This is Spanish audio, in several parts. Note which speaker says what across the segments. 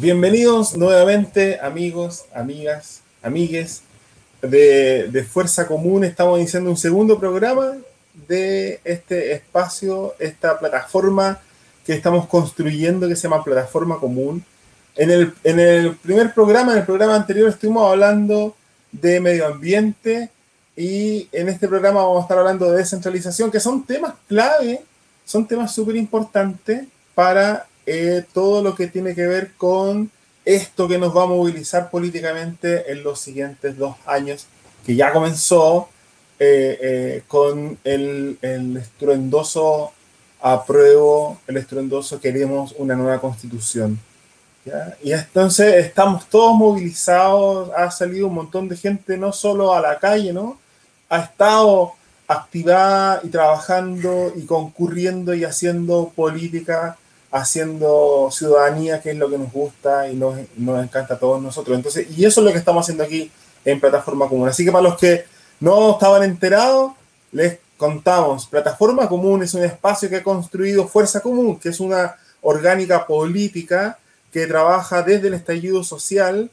Speaker 1: Bienvenidos nuevamente, amigos, amigas, amigues de, Fuerza Común. Estamos iniciando un segundo programa de este espacio, esta plataforma que estamos construyendo que se llama Plataforma Común. En el, en el primer programa, en el programa anterior, estuvimos hablando de medio ambiente y en este programa vamos a estar hablando de descentralización, que son temas clave, son temas súper importantes para eh, todo lo que tiene que ver con esto que nos va a movilizar políticamente en los siguientes dos años, que ya comenzó eh, eh, con el, el, estruendoso apruebo, el estruendoso queremos una nueva constitución. Y entonces estamos todos movilizados, ha salido un montón de gente no solo a la calle, ¿no? Ha estado activada y trabajando y concurriendo y haciendo política haciendo ciudadanía, que es lo que nos gusta y nos, nos, encanta a todos nosotros. Entonces, y eso es lo que estamos haciendo aquí en Plataforma Común. Así que para los que no estaban enterados, les contamos, Plataforma Común es un espacio que ha construido Fuerza Común, que es una orgánica política que trabaja desde el estallido social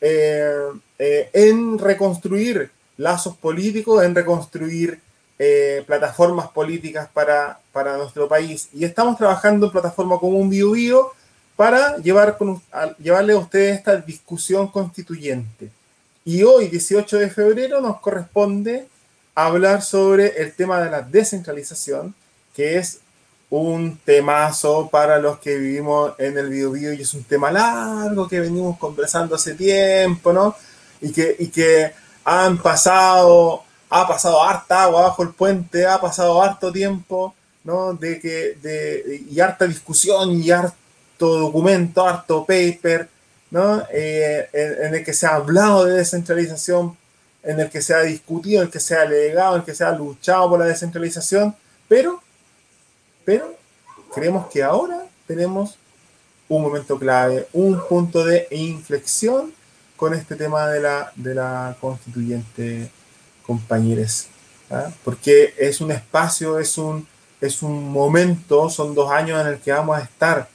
Speaker 1: eh, eh, en reconstruir lazos políticos, en reconstruir eh, plataformas políticas para, para, nuestro país. Y estamos trabajando en plataforma como un bio, bio para llevar con, llevarle a ustedes esta discusión constituyente. Y hoy, 18 de febrero, nos corresponde hablar sobre el tema de la descentralización, que es un temazo para los que vivimos en el bio, bio y es un tema largo que venimos conversando hace tiempo, ¿no? Y que, y que han pasado ha pasado harta agua bajo el puente, ha pasado harto tiempo, ¿no? De que, de, y harta discusión y harto documento, harto paper, ¿no? Eh, en, el que se ha hablado de descentralización, en el que se ha discutido, en el que se ha alegado, en el que se ha luchado por la descentralización, pero, pero creemos que ahora tenemos un momento clave, un punto de inflexión con este tema de la, de la constituyente compañeros, ¿ah? porque es un espacio, es un, es un momento, son dos años en el que vamos a estar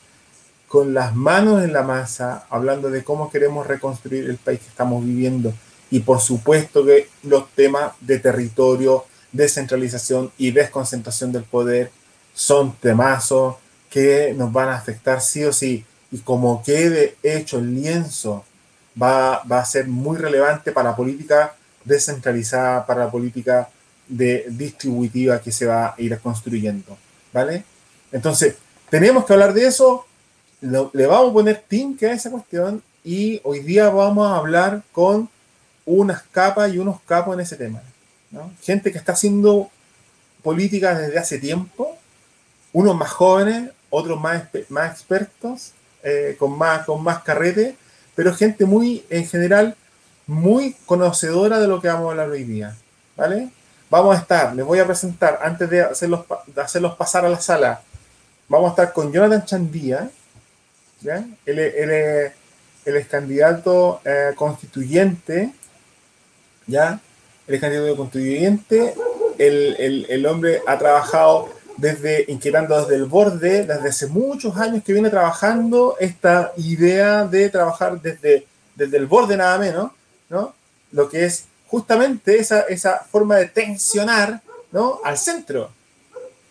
Speaker 1: con las manos en la masa, hablando de cómo queremos reconstruir el país que estamos viviendo. Y por supuesto que los temas de territorio, descentralización y desconcentración del poder son temazos que nos van a afectar sí o sí. Y como quede hecho el lienzo, va, va a ser muy relevante para la política descentralizada para la política distributiva que se va a ir construyendo, ¿vale? Entonces, tenemos que hablar de eso, le vamos a poner que a esa cuestión y hoy día vamos a hablar con unas capas y unos capos en ese tema. Gente que está haciendo política desde hace tiempo, unos más jóvenes, otros más, más expertos, eh, con, más, con más carrete, pero gente muy, en general, muy conocedora de lo que vamos a hablar hoy día, ¿vale? Vamos a estar, les voy a presentar, antes de hacerlos, hacerlos pasar a la sala, vamos a estar con Jonathan Chandía, ¿ya? Él, es candidato eh, constituyente, ¿ya? Él es candidato constituyente, el, el, el, hombre ha trabajado desde, inquietando desde el borde, desde hace muchos años que viene trabajando esta idea de trabajar desde, desde el borde nada menos, ¿no? Lo que es justamente esa, esa forma de tensionar, ¿no? Al centro.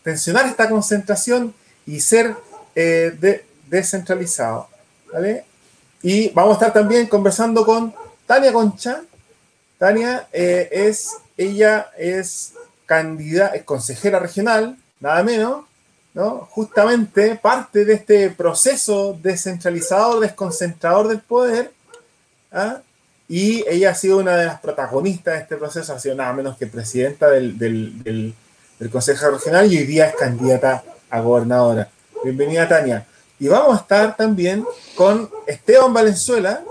Speaker 1: Tensionar esta concentración y ser eh, descentralizado, ¿vale? Y vamos a estar también conversando con Tania Concha. Tania eh, es, ella es candidata, es consejera regional, nada menos, ¿no? Justamente parte de este proceso descentralizador, desconcentrador del poder, ¿ah? Y ella ha sido una de las protagonistas de este proceso, ha sido nada menos que presidenta del, del, Consejo Regional y hoy día es candidata a gobernadora. Bienvenida, Tania. Y vamos a estar también con Esteban Valenzuela.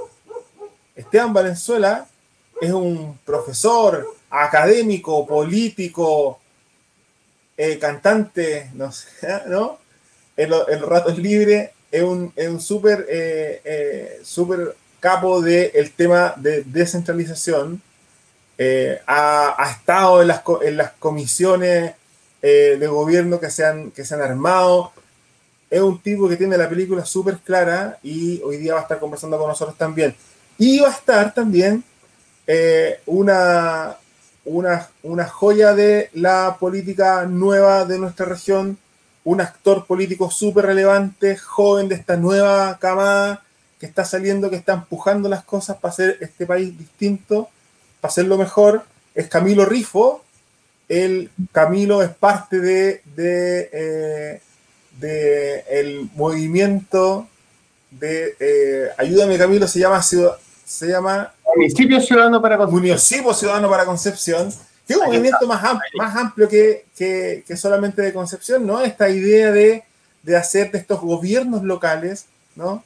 Speaker 1: Esteban Valenzuela es un profesor, académico, político, eh, cantante, no sé, ¿no? En, los ratos libres es un, es un súper eh, eh, capo del tema de descentralización, eh, ha, estado en las, en las comisiones eh, de gobierno que se, han, que se han armado, es un tipo que tiene la película súper clara y hoy día va a estar conversando con nosotros también. Y va a estar también eh, una, una, una joya de la política nueva de nuestra región, un actor político súper relevante, joven de esta nueva camada que está saliendo, que está empujando las cosas para hacer este país distinto, para hacerlo mejor, es Camilo Rifo. El Camilo es parte de, de, eh, de el movimiento de eh, ayúdame Camilo, se llama se llama
Speaker 2: Municipio Ciudadano para
Speaker 1: Concepción. Municipio Ciudadano para Concepción, que es un movimiento más, amplio, más amplio que, que, que, solamente de Concepción, ¿no? Esta idea de, de, hacer de estos gobiernos locales, ¿no?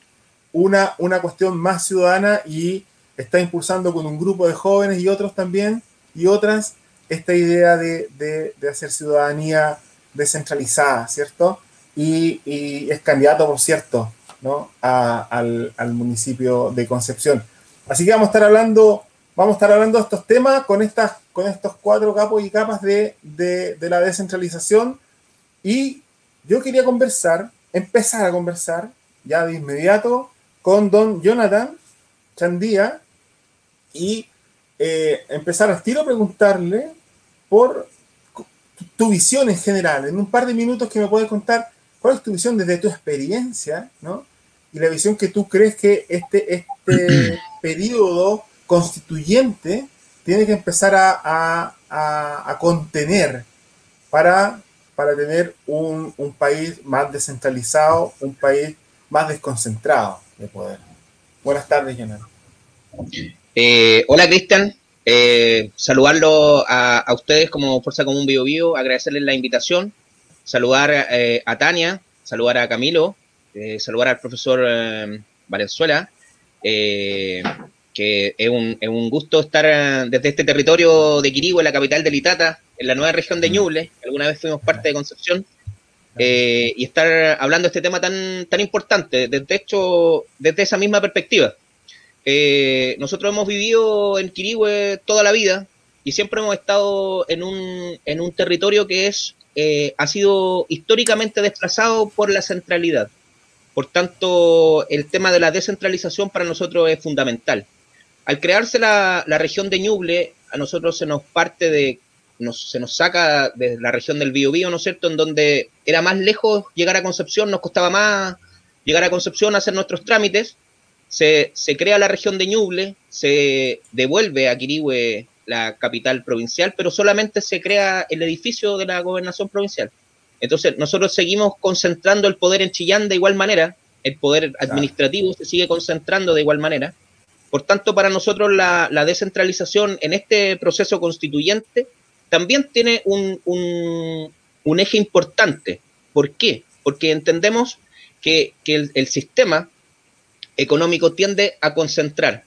Speaker 1: Una, una cuestión más ciudadana y está impulsando con un grupo de jóvenes y otros también, y otras, esta idea de, de, hacer ciudadanía descentralizada, ¿cierto? Y, es candidato, por cierto, ¿no? Al, al municipio de Concepción. Así que vamos a estar hablando, vamos a estar hablando de estos temas con, estas, con estos cuatro capos y capas de, de la descentralización. Y yo quería conversar, empezar a conversar ya de inmediato con don Jonathan Chandía y eh, empezar al tiro a preguntarle por tu visión en general, en un par de minutos que me puedes contar cuál es tu visión desde tu experiencia, ¿no? Y la visión que tú crees que este, este periodo constituyente tiene que empezar a, a, a contener para, para tener un, un, país más descentralizado, un país más desconcentrado de poder. Buenas tardes, Jonathan.
Speaker 3: Eh, hola, Cristian. Eh, saludarlo a, ustedes como Fuerza Común Bio Bio, agradecerles la invitación, saludar eh, a Tania, saludar a Camilo, eh, saludar al profesor eh, Valenzuela, eh, que es un, es un, gusto estar desde este territorio de Quirigua, la capital de Litata, en la nueva región de Ñuble, alguna vez fuimos parte de Concepción, eh, y estar hablando de este tema tan, tan importante, desde, hecho, desde esa misma perspectiva. Eh, nosotros hemos vivido en Quirigüe toda la vida y siempre hemos estado en un, en un territorio que es, ha sido históricamente desplazado por la centralidad. Por tanto, el tema de la descentralización para nosotros es fundamental. Al crearse la, la región de Ñuble, a nosotros se nos parte de, nos, se nos saca de la región del Biobío, ¿no es cierto?, en donde era más lejos llegar a Concepción, nos costaba más llegar a Concepción a hacer nuestros trámites. Se, se crea la región de Ñuble, se devuelve a Quirihue la capital provincial, pero solamente se crea el edificio de la gobernación provincial. Entonces, nosotros seguimos concentrando el poder en Chillán de igual manera, el poder administrativo claro. se sigue concentrando de igual manera. Por tanto, para nosotros la, la descentralización en este proceso constituyente también tiene un, un, eje importante. ¿Por qué? Porque entendemos que, que el, el sistema económico tiende a concentrar.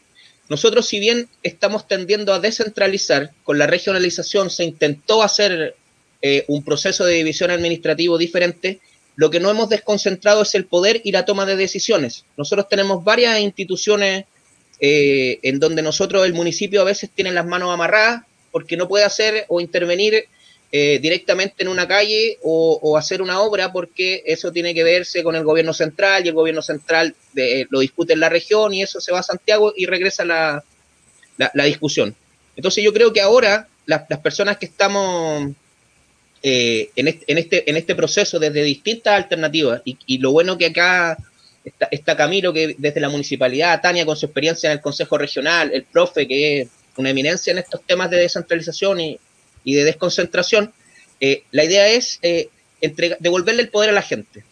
Speaker 3: Nosotros, si bien estamos tendiendo a descentralizar, con la regionalización se intentó hacer eh, un proceso de división administrativo diferente, lo que no hemos desconcentrado es el poder y la toma de decisiones. Nosotros tenemos varias instituciones eh, en donde nosotros, el municipio, a veces tiene las manos amarradas porque no puede hacer o intervenir eh, directamente en una calle o, hacer una obra porque eso tiene que verse con el gobierno central y el gobierno central de, lo discute en la región y eso se va a Santiago y regresa la, la, discusión. Entonces yo creo que ahora las, las personas que estamos eh, en, este, en, este, en este proceso desde distintas alternativas. Y, y lo bueno que acá está, está, Camilo, que desde la municipalidad, Tania con su experiencia en el Consejo Regional, el profe, que es una eminencia en estos temas de descentralización y, y de desconcentración, eh, la idea es eh, entrega, devolverle el poder a la gente.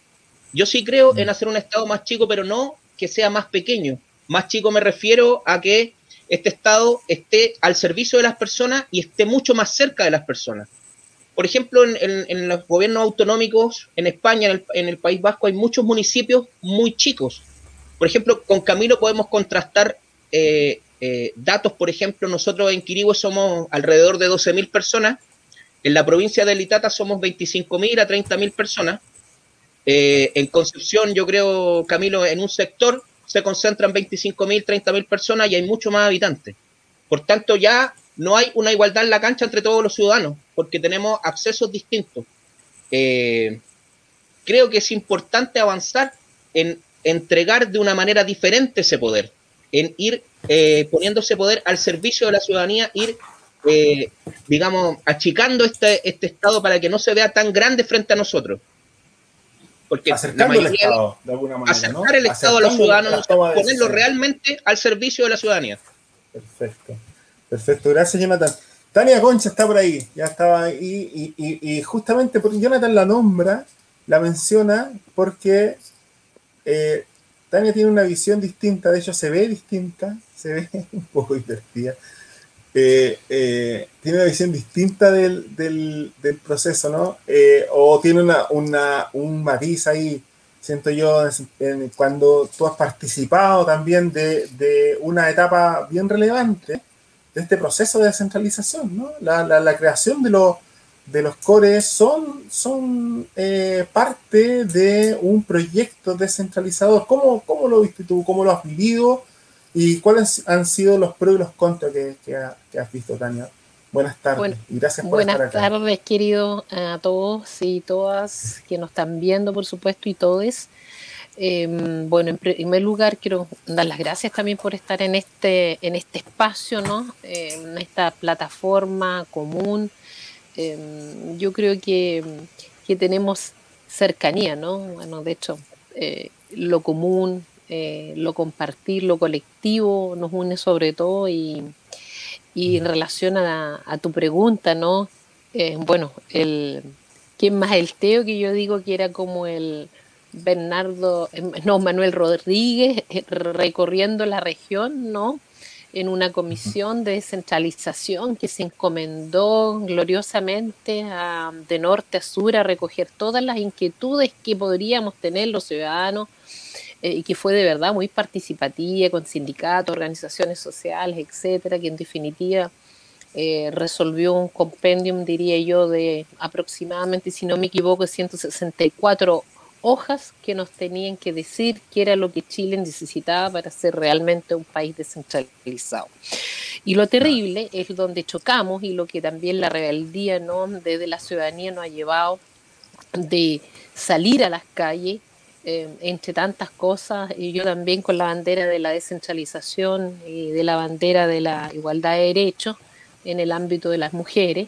Speaker 3: Yo sí creo mm. en hacer un Estado más chico, pero no que sea más pequeño. Más chico me refiero a que este Estado esté al servicio de las personas y esté mucho más cerca de las personas por ejemplo, en, en, en, los gobiernos autonómicos en España, en el, en el, País Vasco, hay muchos municipios muy chicos. Por ejemplo, con Camilo podemos contrastar eh, eh, datos. Por ejemplo, nosotros en Quirigüe somos alrededor de 12.000 personas. En la provincia de Litata somos 25.000 a 30.000 personas. Eh, en Concepción, yo creo, Camilo, en un sector se concentran 25.000, 30.000 personas y hay mucho más habitantes. Por tanto, ya no hay una igualdad en la cancha entre todos los ciudadanos, porque tenemos accesos distintos. Eh, creo que es importante avanzar en entregar de una manera diferente ese poder, en ir eh, poniendo ese poder al servicio de la ciudadanía, ir, eh, digamos, achicando este, este Estado para que no se vea tan grande frente a nosotros.
Speaker 1: Porque Acercando el Estado, de alguna manera.
Speaker 3: Acercar el Estado a los ciudadanos, ponerlo realmente al servicio de la ciudadanía.
Speaker 1: Perfecto. Perfecto. Gracias, Jonathan. Tania Concha está por ahí, ya estaba ahí, y, justamente porque Jonathan la nombra, la menciona, porque eh, Tania tiene una visión distinta, de hecho se ve distinta, se ve un poco divertida. Eh, eh, tiene una visión distinta del, proceso, ¿no? o tiene una, un matiz ahí, siento yo, cuando tú has participado también de, de, una etapa bien relevante de este proceso de descentralización, ¿no? La, creación de los, de los cores son, son eh, parte de un proyecto descentralizador. ¿Cómo, ¿Cómo, lo viste tú? ¿Cómo lo has vivido? ¿Y cuáles han sido los pros y los contras que, has visto, Tania? Buenas tardes
Speaker 2: y gracias por estar acá. Buenas tardes, querido, a todos y todas que nos están viendo, por supuesto, y todos. Em, bueno, en primer lugar quiero dar las gracias también por estar en este, en este espacio, ¿no? en esta plataforma común. Em, yo creo que, tenemos cercanía, ¿no? Bueno, de hecho, eh, lo común, eh, lo compartir, lo colectivo nos une sobre todo y, en relación a, a tu pregunta, ¿no? Eh, bueno, el, ¿quién más el Teo que yo digo que era como el Bernardo, em, no, Manuel Rodríguez recorriendo la región, ¿no? En una comisión de descentralización que se encomendó gloriosamente de norte a sur a recoger todas las inquietudes que podríamos tener los ciudadanos eh, y que fue de verdad muy participativa con sindicatos, organizaciones sociales, etcétera, que en definitiva eh, resolvió un compendium, diría yo, de aproximadamente, si no me equivoco, 164 hojas que nos tenían que decir qué era lo que Chile necesitaba para ser realmente un país descentralizado. Y lo terrible es donde chocamos y lo que también la rebeldía ¿no? desde la ciudadanía nos ha llevado de salir a las calles, eh, entre tantas cosas, y yo también con la bandera de la descentralización y de la bandera de la igualdad de derechos en el ámbito de las mujeres,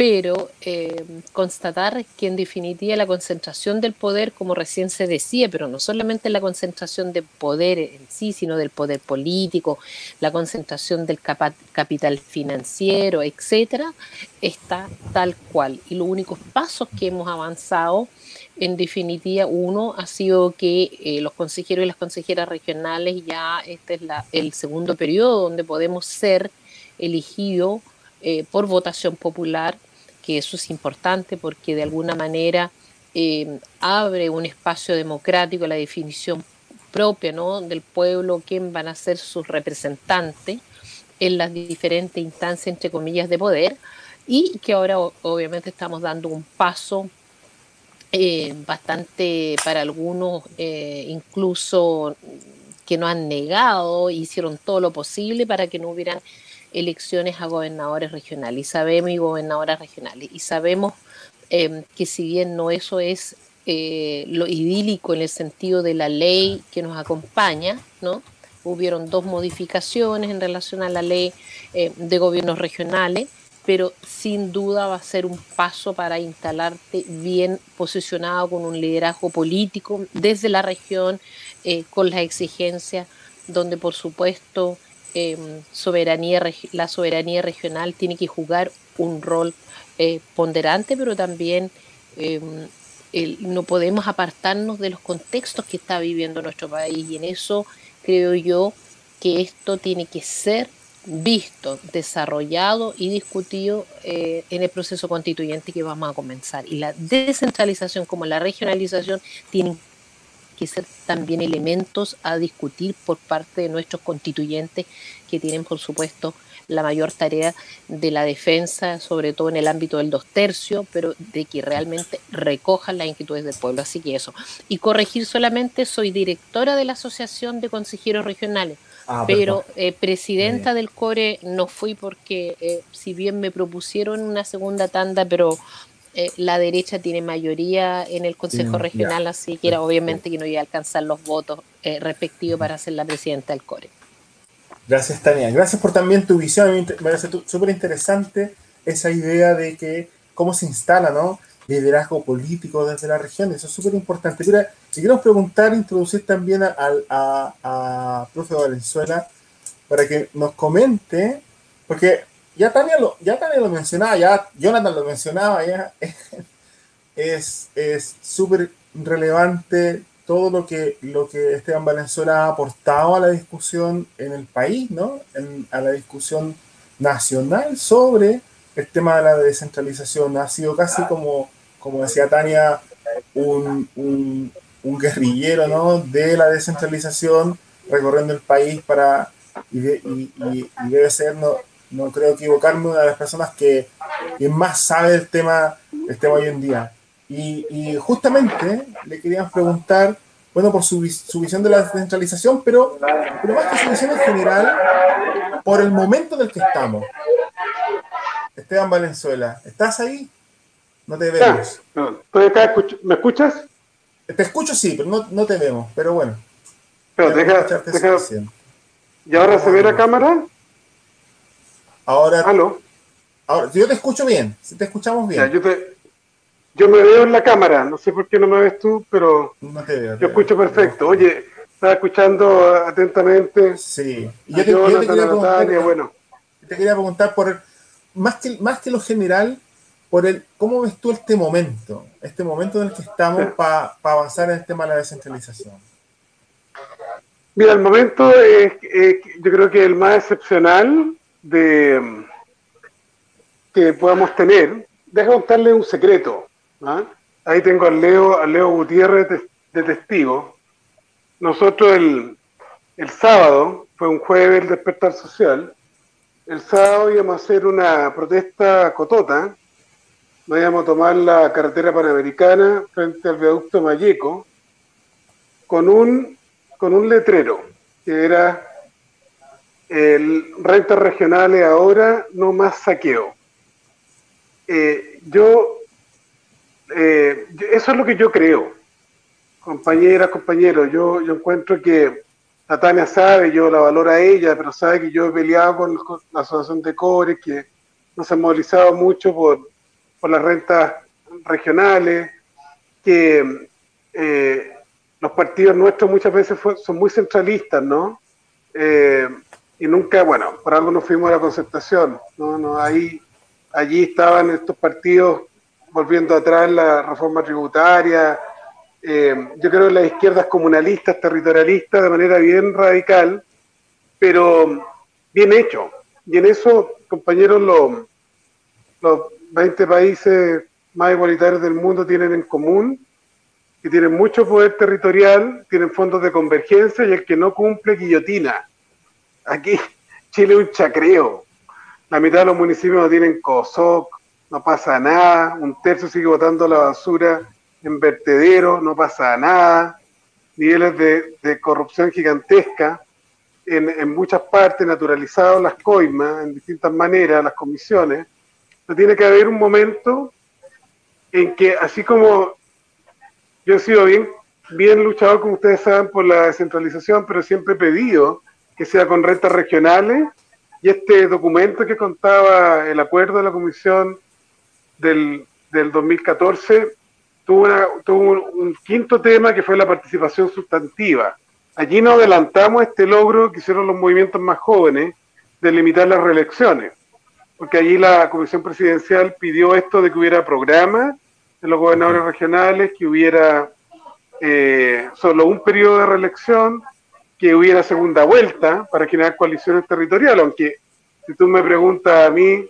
Speaker 2: pero eh, constatar que en definitiva la concentración del poder, como recién se decía, pero no solamente la concentración de poder en sí, sino del poder político, la concentración del capital financiero, etcétera, está tal cual. Y los únicos pasos que hemos avanzado, en definitiva, uno ha sido que eh, los consejeros y las consejeras regionales ya este es la, el segundo periodo donde podemos ser elegidos eh, por votación popular que eso es importante porque de alguna manera eh, abre un espacio democrático a la definición propia ¿no? del pueblo, quién van a ser sus representantes en las diferentes instancias, entre comillas, de poder, y que ahora obviamente estamos dando un paso eh, bastante para algunos, eh, incluso que no han negado, hicieron todo lo posible para que no hubieran elecciones a gobernadores regionales y sabemos y gobernadoras regionales y sabemos em, que si bien no eso es eh, lo idílico en el sentido de la ley que nos acompaña, ¿no? Hubieron dos modificaciones en relación a la ley eh, de gobiernos regionales, pero sin duda va a ser un paso para instalarte bien posicionado con un liderazgo político desde la región, eh, con las exigencias, donde por supuesto Em, soberanía, la soberanía regional tiene que jugar un rol eh, ponderante, pero también em, no podemos apartarnos de los contextos que está viviendo nuestro país y en eso creo yo que esto tiene que ser visto, desarrollado y discutido eh, en el proceso constituyente que vamos a comenzar. Y la descentralización como la regionalización tienen que ser también elementos a discutir por parte de nuestros constituyentes que tienen, por supuesto, la mayor tarea de la defensa, sobre todo en el ámbito del dos tercios, pero de que realmente recojan las inquietudes del pueblo. Así que eso. Y corregir solamente, soy directora de la Asociación de Consejeros Regionales. Ah, pero eh, presidenta del CORE no fui porque, eh, si bien me propusieron una segunda tanda, pero eh, la derecha tiene mayoría en el Consejo Regional, así que era obviamente que no iba a alcanzar los votos eh, respectivos para ser la presidenta del CORE.
Speaker 1: Gracias, Tania. Gracias por también tu visión. Me parece súper interesante esa idea de que cómo se instala, ¿no? Liderazgo político desde la región. Eso es súper importante. Mira, si queremos preguntar, introducir también a, a, a, profe Valenzuela para que nos comente, porque ya Tania lo, ya Tania lo mencionaba, ya Jonathan lo mencionaba, ya es súper relevante todo lo que, lo que Esteban Valenzuela ha aportado a la discusión en el país, ¿no? a la discusión nacional sobre el tema de la descentralización. Ha sido casi como, como decía Tania, un, un, guerrillero ¿no? de la descentralización recorriendo el país para, y, debe ser, no, no creo equivocarme, una de las personas que, que más sabe del tema, el tema hoy en día. Y, justamente le queríamos preguntar, bueno, por su, su, visión de la descentralización, pero, pero más que su visión en general, por el momento en el que estamos. Esteban Valenzuela, ¿estás ahí? No te vemos.
Speaker 4: ¿Me escuchas?
Speaker 1: Te escucho, sí, pero no, no te vemos, pero bueno.
Speaker 4: Pero deja, deja ¿Y ahora se ve la cámara?
Speaker 1: Ahora, ahora, yo te escucho bien, si te escuchamos bien.
Speaker 4: yo te, yo me veo en la cámara, no sé por qué no me ves tú, pero yo escucho perfecto. Oye, estaba escuchando atentamente.
Speaker 1: Sí, y yo, te, quería preguntar, bueno. te quería preguntar por más que más que lo general, por el cómo ves tú este momento, este momento en el que estamos para avanzar en el tema de la descentralización.
Speaker 4: Mira, el momento es, yo creo que el más excepcional de que podamos tener. Deja contarle un secreto. ¿ah? Ahí tengo al Leo, al Leo Gutiérrez de, testigo. Nosotros el, el sábado, fue un jueves el despertar social, el sábado íbamos a hacer una protesta cotota, nos íbamos a tomar la carretera panamericana frente al viaducto Mayeco, con un, con un letrero que era el rentas regionales ahora, no más saqueo. Eh, yo eh, eso es lo que yo creo, compañeras, compañeros. Yo, yo encuentro que Tania sabe, yo la valoro a ella, pero sabe que yo he peleado con, la Asociación de Cobres, que nos ha movilizado mucho por, por las rentas regionales, que eh, los partidos nuestros muchas veces son muy centralistas, ¿no? Y nunca, bueno, por algo nos fuimos a la concertación, ¿no? no ahí, allí estaban estos partidos volviendo atrás la reforma tributaria, eh, yo creo en las izquierdas comunalistas, territorialistas, de manera bien radical, pero bien hecho. Y en eso, compañeros, los, los 20 países más igualitarios del mundo tienen en común que tienen mucho poder territorial, tienen fondos de convergencia y el que no cumple guillotina. Aquí Chile es un chacreo. La mitad de los municipios no tienen COSOC, no pasa nada, un tercio sigue botando la basura en vertedero, no pasa nada, niveles de, corrupción gigantesca, en, muchas partes naturalizados las coimas, en distintas maneras, las comisiones, pero tiene que haber un momento en que, así como yo he sido bien, bien luchador, como ustedes saben, por la descentralización, pero siempre he pedido que sea con rentas regionales, y este documento que contaba el acuerdo de la Comisión del, del 2014 tuvo, tuvo un, quinto tema que fue la participación sustantiva. Allí nos adelantamos este logro que hicieron los movimientos más jóvenes de limitar las reelecciones, porque allí la Comisión Presidencial pidió esto de que hubiera programas de los gobernadores regionales, que hubiera eh, solo un periodo de reelección, que hubiera segunda vuelta para generar coaliciones territoriales, aunque si tú me preguntas a mí,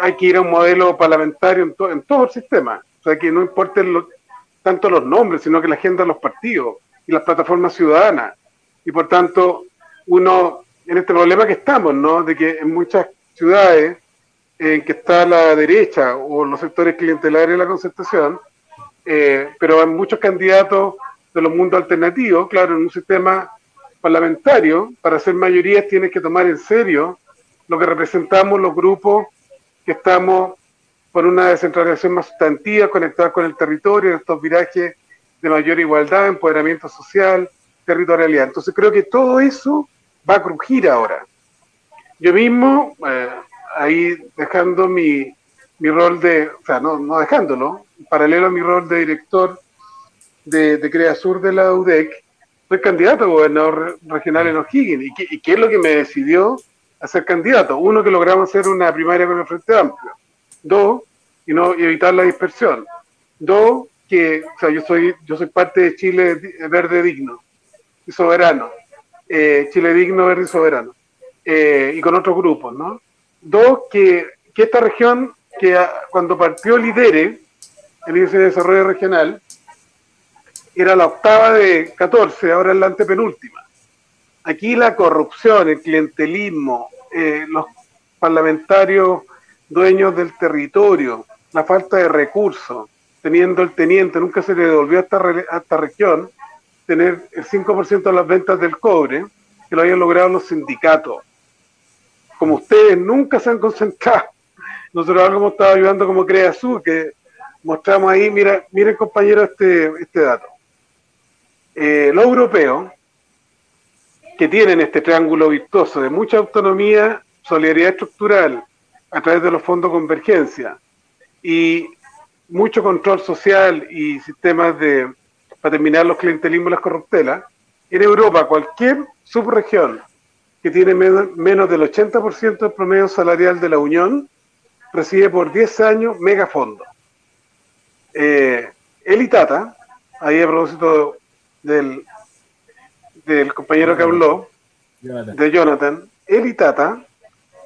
Speaker 4: hay que ir a un modelo parlamentario en, todo el sistema. O sea, que no importen tanto los nombres, sino que la agenda de los partidos y las plataformas ciudadanas. Y por tanto, uno, en este problema que estamos, ¿no? De que en muchas ciudades en que está la derecha o los sectores clientelares de la concertación, eh, pero hay muchos candidatos de los mundos alternativos, claro, en un sistema parlamentario, para ser mayorías tienes que tomar en serio lo que representamos los grupos que estamos por una descentralización más sustantiva, conectada con el territorio, estos virajes de mayor igualdad, empoderamiento social, territorialidad. Entonces creo que todo eso va a crujir ahora. Yo mismo, eh, ahí dejando mi, mi, rol de, o sea, no, no dejándolo, paralelo a mi rol de director de, de Crea Sur de la UDEC, soy candidato a gobernador regional en O'Higgins. ¿Y qué, ¿Y qué es lo que me decidió a ser candidato? Uno, que logramos hacer una primaria con el Frente Amplio. Dos, y no evitar la dispersión. Dos, que o sea, yo soy yo soy parte de Chile Verde Digno y Soberano. Eh, Chile Digno, Verde y Soberano. Eh, y con otros grupos, ¿no? Dos, que, que esta región, que cuando partió Lidere, el índice de desarrollo regional, era la octava de 14, ahora es la antepenúltima. Aquí la corrupción, el clientelismo, eh, los parlamentarios dueños del territorio, la falta de recursos, teniendo el teniente, nunca se le devolvió a esta, a esta región tener el 5% de las ventas del cobre, que lo habían logrado los sindicatos. Como ustedes nunca se han concentrado, nosotros algo hemos estado ayudando como Crea Sur, que mostramos ahí, mira, miren compañeros este, este dato. Eh, los europeos, que tienen este triángulo virtuoso de mucha autonomía, solidaridad estructural, a través de los fondos de convergencia y mucho control social y sistemas de para terminar los clientelismos y las corruptelas, en Europa cualquier subregión que tiene menos, del 80% del promedio salarial de la Unión recibe por 10 años megafondos. Eh, el ITATA, ahí a propósito del, del compañero que habló, de Jonathan, el ITATA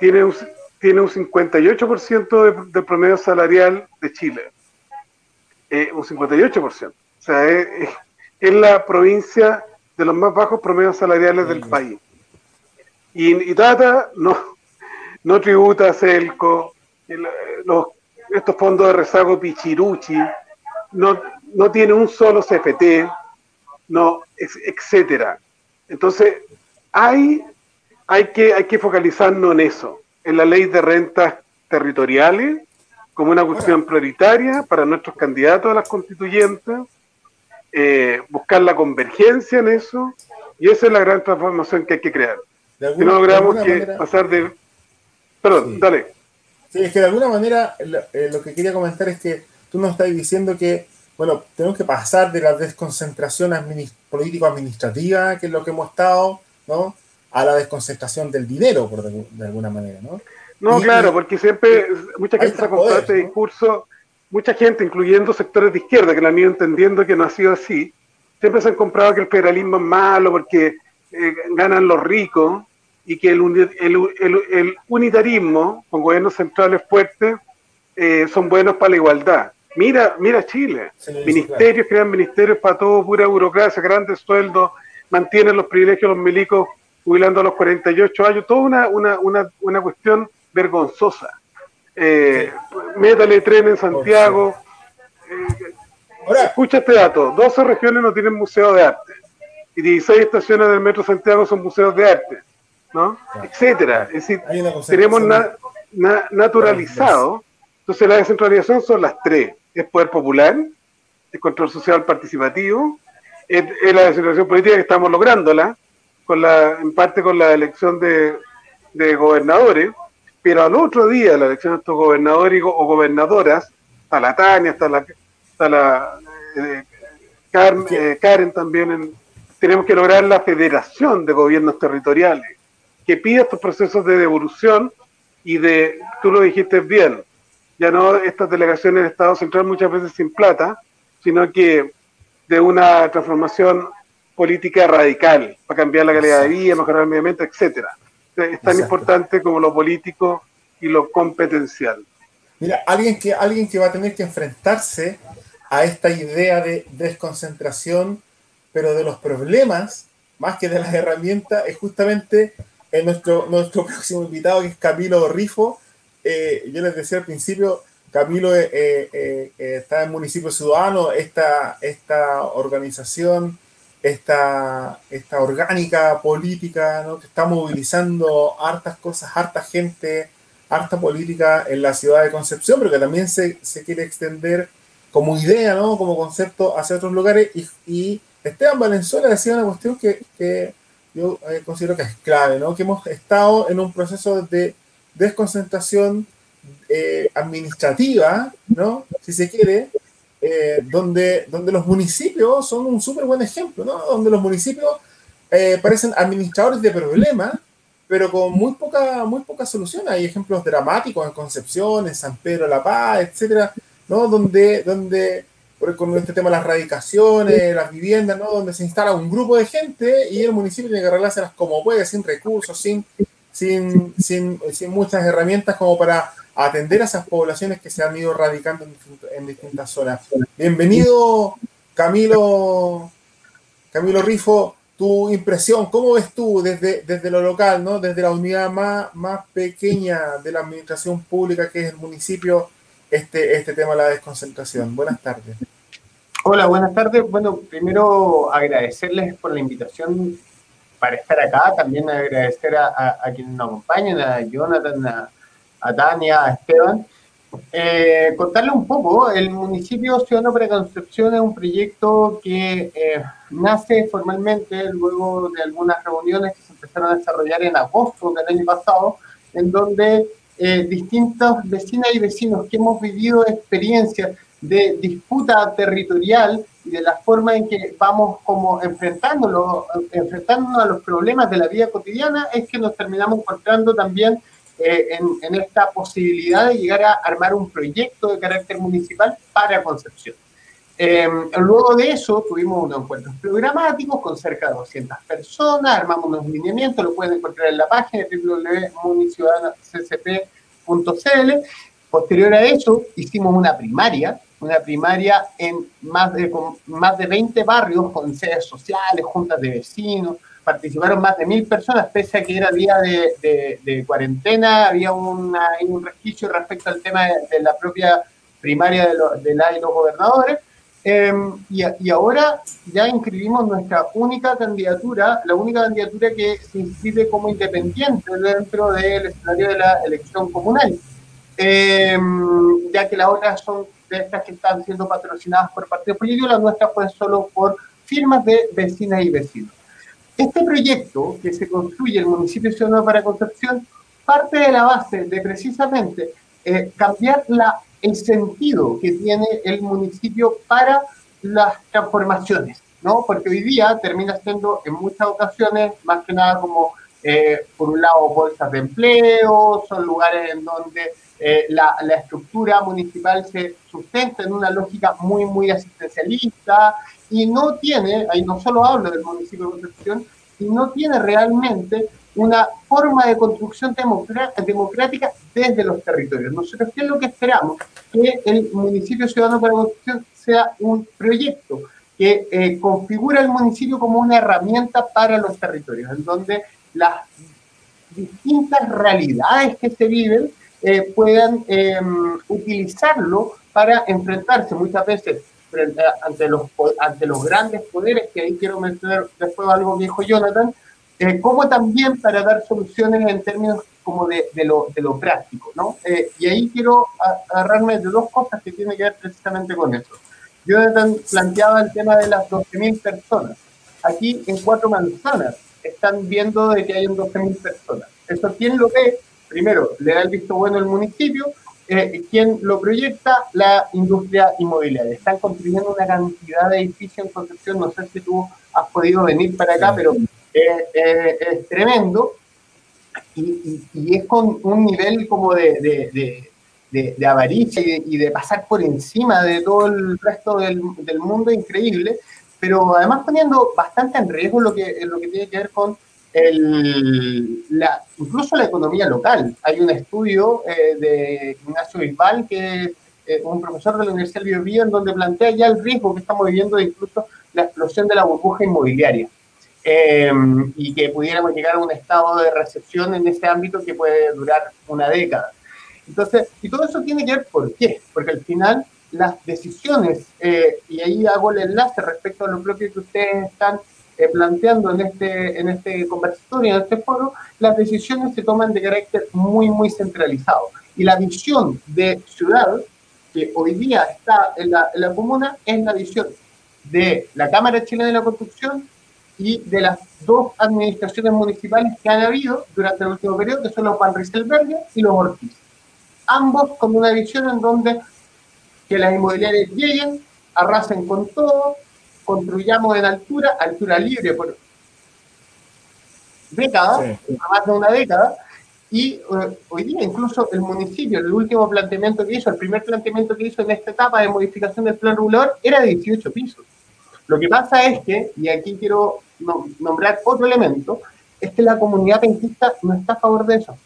Speaker 4: tiene un, tiene un 58% del promedio salarial de Chile. Eh, un 58%. O sea, es, la provincia de los más bajos promedios salariales del país. Y, Tata no, no tributa a Celco, los, estos fondos de rezago Pichiruchi, no, no tiene un solo CFT, no, etcétera. Entonces, hay, hay, que, hay que focalizarnos en eso en la ley de rentas territoriales como una cuestión prioritaria para nuestros candidatos a las constituyentes, eh, buscar la convergencia en eso, y esa es la gran transformación que hay que crear. Si no logramos que pasar de... Perdón, dale.
Speaker 1: Sí, es que de alguna manera eh, lo, que quería comentar es que tú nos estás diciendo que, bueno, tenemos que pasar de la desconcentración político-administrativa, que es lo que hemos estado, ¿no? a la desconcentración del dinero, por de, alguna manera, ¿no?
Speaker 4: No, claro, porque siempre mucha gente se ha comprado este discurso, mucha gente, incluyendo sectores de izquierda, que la han ido entendiendo que no ha sido así, siempre se han comprado que el federalismo es malo porque eh, ganan los ricos y que el, el, unitarismo con gobiernos centrales fuertes eh, son buenos para la igualdad. Mira, mira Chile, ministerios crean ministerios para todo, pura burocracia, grandes sueldos, mantienen los privilegios de los milicos jubilando a los 48 años, toda una, una, una, una cuestión vergonzosa. Eh, métale tren en Santiago. Eh, Ahora, escucha este dato, 12 regiones no tienen museo de arte y 16 estaciones del Metro Santiago son museos de arte, ¿no? Etcétera. Es decir, tenemos naturalizado. Entonces la descentralización son las tres. Es poder popular, es control social participativo, es, es la descentralización política que estamos lográndola, con la, en parte con la elección de, gobernadores, pero al otro día la elección de estos gobernadores o gobernadoras, está la Tania, está la, está la eh, eh, Karen, también, tenemos que lograr la federación de gobiernos territoriales, que pida estos procesos de devolución y de, tú lo dijiste bien, ya no estas delegaciones de Estado Central muchas veces sin plata, sino que de una transformación política radical para cambiar la calidad de vida, mejorar el medio ambiente, etcétera. Es tan importante como lo político y lo competencial.
Speaker 1: Mira, alguien que, alguien que va a tener que enfrentarse a esta idea de desconcentración, pero de los problemas, más que de las herramientas, es justamente en nuestro, nuestro próximo invitado, que es Camilo Rifo. Eh, yo les decía al principio, Camilo eh, eh, está en Municipio Ciudadano, esta, esta organización esta, esta orgánica política que está movilizando hartas cosas, harta gente harta política en la ciudad de Concepción, pero que también se, se quiere extender como idea, ¿no? Como concepto hacia otros lugares. Y, y Esteban Valenzuela decía una cuestión que, que yo eh, considero que es clave, ¿no? Que hemos estado en un proceso de desconcentración eh, administrativa, ¿no? Si se quiere, eh, donde, donde los municipios son un súper buen ejemplo, ¿no? Donde los municipios parecen administradores de problemas, pero con muy poca, muy poca solución. Hay ejemplos dramáticos en Concepción, en San Pedro La Paz, etcétera, ¿no? Donde, donde con este tema de las radicaciones, las viviendas, ¿no? Donde se instala un grupo de gente y el municipio tiene que arreglárselas como puede, sin recursos, sin, sin, sin, sin muchas herramientas como para atender a esas poblaciones que se han ido radicando en, distintas zonas. Bienvenido, Camilo, Camilo Rifo, tu impresión, ¿cómo ves tú desde, desde lo local, ¿no? desde la unidad más, más pequeña de la administración pública que es el municipio? este, este tema de la desconcentración. Buenas tardes.
Speaker 5: Hola, buenas tardes. Bueno, primero agradecerles por la invitación para estar acá, también agradecer a, a, quienes nos acompañan, a Jonathan, a, Tania, a Esteban. Eh, contarle un poco, el municipio Ciudadano Preconcepción es un proyecto que eh, nace formalmente luego de algunas reuniones que se empezaron a desarrollar en agosto del año pasado, en donde eh, distintos vecinas y vecinos que hemos vivido experiencias de disputa territorial y de la forma en que vamos como enfrentándolo, enfrentándonos a los problemas de la vida cotidiana, es que nos terminamos encontrando también eh, en, esta posibilidad de llegar a armar un proyecto de carácter municipal para Concepción. Eh, luego de eso tuvimos unos encuentros programáticos con cerca de 200 personas, armamos unos lineamientos, lo pueden encontrar en la página www.municiudadanoccp.cl. Posterior a eso hicimos una primaria, una primaria en más de, más de 20 barrios con sedes sociales, juntas de vecinos, participaron más de mil personas, pese a que era día de, de, cuarentena, había una, un resquicio respecto al tema de, la propia primaria de, lo, de la y los gobernadores. Em, y, ahora ya inscribimos nuestra única candidatura, la única candidatura que se inscribe como independiente dentro del escenario de la elección comunal, em, ya que las otras son de estas que están siendo patrocinadas por partidos políticos, las nuestras pues solo por firmas de vecinas y vecinos. Este proyecto que se construye el municipio ciudadano para Concepción parte de la base de precisamente eh, cambiar la el sentido que tiene el municipio para las transformaciones, ¿no? Porque hoy día termina siendo en muchas ocasiones más que nada como, eh, por un lado, bolsas de empleo, son lugares en donde eh, la, la, estructura municipal se sustenta en una lógica muy, muy asistencialista y no tiene, ahí no solo hablo del municipio de Concepción, y no tiene realmente una forma de construcción democrática desde los territorios. Nosotros, ¿qué es lo que esperamos? Que el municipio ciudadano para la construcción sea un proyecto que eh, configura el municipio como una herramienta para los territorios, en donde las distintas realidades que se viven eh, puedan em, utilizarlo para enfrentarse muchas veces ante los, ante los grandes poderes, que ahí quiero mencionar después algo que dijo Jonathan, eh, como también para dar soluciones en términos como de, de, lo, de lo, práctico, ¿no? Eh, y ahí quiero agarrarme de dos cosas que tienen que ver precisamente con eso. Yo planteaba el tema de las 12.000 personas. Aquí en Cuatro Manzanas están viendo de que hay 12.000 personas. Eso, ¿quién lo ve? Primero, le da el visto bueno el municipio, eh, ¿quién lo proyecta? La industria inmobiliaria. Están construyendo una cantidad de edificios en Concepción, no sé si tú has podido venir para acá, pero es tremendo y, y, es con un nivel como de, de, de, avaricia y, de, pasar por encima de todo el resto del, del, mundo increíble, pero además poniendo bastante en riesgo lo que, lo que tiene que ver con el, la, incluso la economía local. Hay un estudio eh, de Ignacio Bisbal, que eh, un profesor de la Universidad de Biobío, en donde plantea ya el riesgo que estamos viviendo de incluso la explosión de la burbuja inmobiliaria. Em, y que pudiéramos llegar a un estado de recepción en ese ámbito que puede durar una década. Entonces, y todo eso tiene que ver por qué, porque al final las decisiones, eh, y ahí hago el enlace respecto a lo propio que ustedes están eh, planteando en este, en este conversatorio, en este foro, las decisiones se toman de carácter muy, muy centralizado. Y la visión de ciudad que hoy día está en la, en la comuna es la visión de la Cámara Chilena de la Construcción y de las dos administraciones municipales que han habido durante el último periodo, que son los Van Rieselberger y los Ortiz. Ambos con una visión en donde que las inmobiliarias lleguen, arrasen con todo, construyamos en altura, altura libre por décadas, más de una década, y eh, hoy día incluso el municipio, el último planteamiento que hizo, el primer planteamiento que hizo en esta etapa de modificación del plan regulador era de 18 pisos. Lo que pasa es que, y aquí quiero nombrar otro elemento, es que la comunidad penquista no está a favor de eso.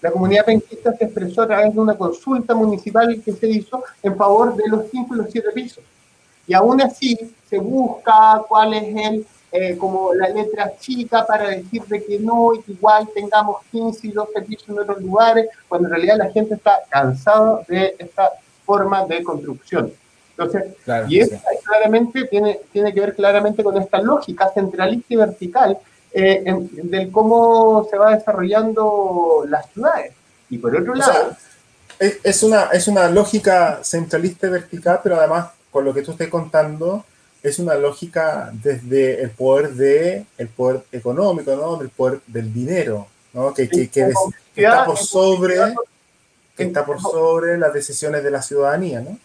Speaker 5: La comunidad penquista se expresó a través de una consulta municipal que se hizo en favor de los 5 y los 7 pisos. Y aún así se busca cuál es el, eh, como la letra chica para decir de que no, y que igual tengamos 15 y 12 pisos en otros lugares, cuando en realidad la gente está cansada de esta forma de construcción. Entonces, y eso claramente tiene, tiene que ver claramente con esta lógica centralista y vertical eh, del cómo se va desarrollando las ciudades. Y por otro lado...
Speaker 1: es, una, es una lógica centralista y vertical, pero además, con lo que tú estás contando, es una lógica desde el poder de el poder económico, ¿no? Del poder del dinero, ¿no? Que, que, que, está por sobre que está por sobre las decisiones de la ciudadanía, ¿no?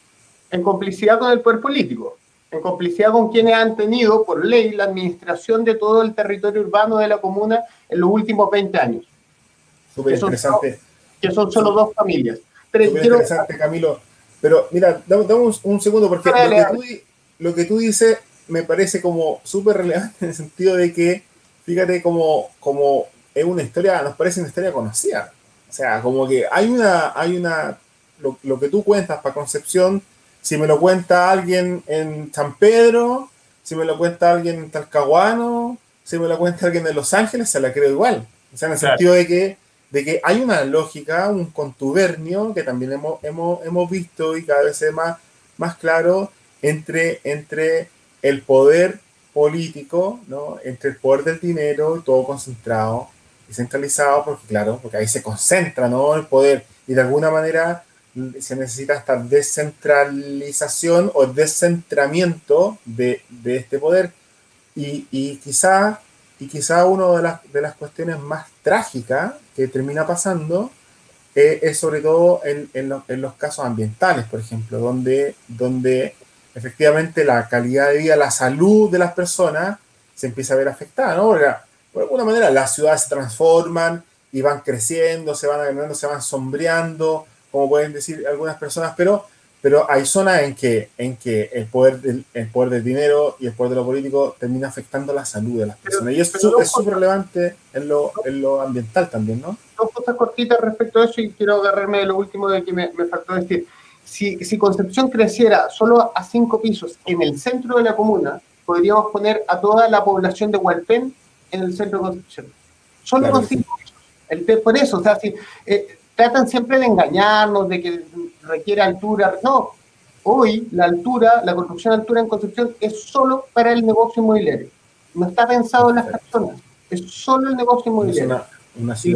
Speaker 5: en complicidad con el poder político, en complicidad con quienes han tenido por ley la administración de todo el territorio urbano de la comuna en los últimos 20 años.
Speaker 1: Súper interesante.
Speaker 5: que son solo dos familias.
Speaker 1: Súper interesante, Camilo. Pero mira, dame, un, segundo, porque lo que, tú, dices me parece como súper relevante en el sentido de que, fíjate, como, como es una historia, nos parece una historia conocida. O sea, como que hay una, hay una, lo, lo que tú cuentas para Concepción si me lo cuenta alguien en San Pedro, si me lo cuenta alguien en Talcahuano, si me lo cuenta alguien en Los Ángeles, se la creo igual. O sea, en el sentido de que, de que hay una lógica, un contubernio que también hemos, hemos, hemos visto y cada vez es más, más claro entre, entre el poder político, ¿no? entre el poder del dinero, todo concentrado y centralizado, porque claro, porque ahí se concentra ¿no? el poder y de alguna manera se necesita esta descentralización o descentramiento de, de este poder. Y, y, quizá, y quizá una de las, de las cuestiones más trágicas termina pasando eh, es sobre todo en, los casos ambientales, por ejemplo, donde, donde efectivamente la calidad de vida, la salud de las personas se empieza a ver afectada, ¿no? Porque, de alguna manera las ciudades se transforman y van creciendo, se van agrandando, se van sombreando, como pueden decir algunas personas, pero, pero hay zonas en que, en que el, poder del, el poder del dinero y el poder de lo político termina afectando la salud de las personas. y es súper relevante en lo, en lo ambiental también, ¿no?
Speaker 5: Dos cosas cortitas respecto a eso y quiero agarrarme de lo último de que me, me faltó decir. Si, si, Concepción creciera solo a cinco pisos en el centro de la comuna, podríamos poner a toda la población de Hualpén en el centro de Concepción. Solo con cinco pisos. El, por eso, o sea, si, eh, tratan siempre de engañarnos, de que requiere altura. No, hoy la altura, la construcción de altura en Concepción es solo para el negocio inmobiliario. No está pensado en las personas, es solo el negocio inmobiliario. y,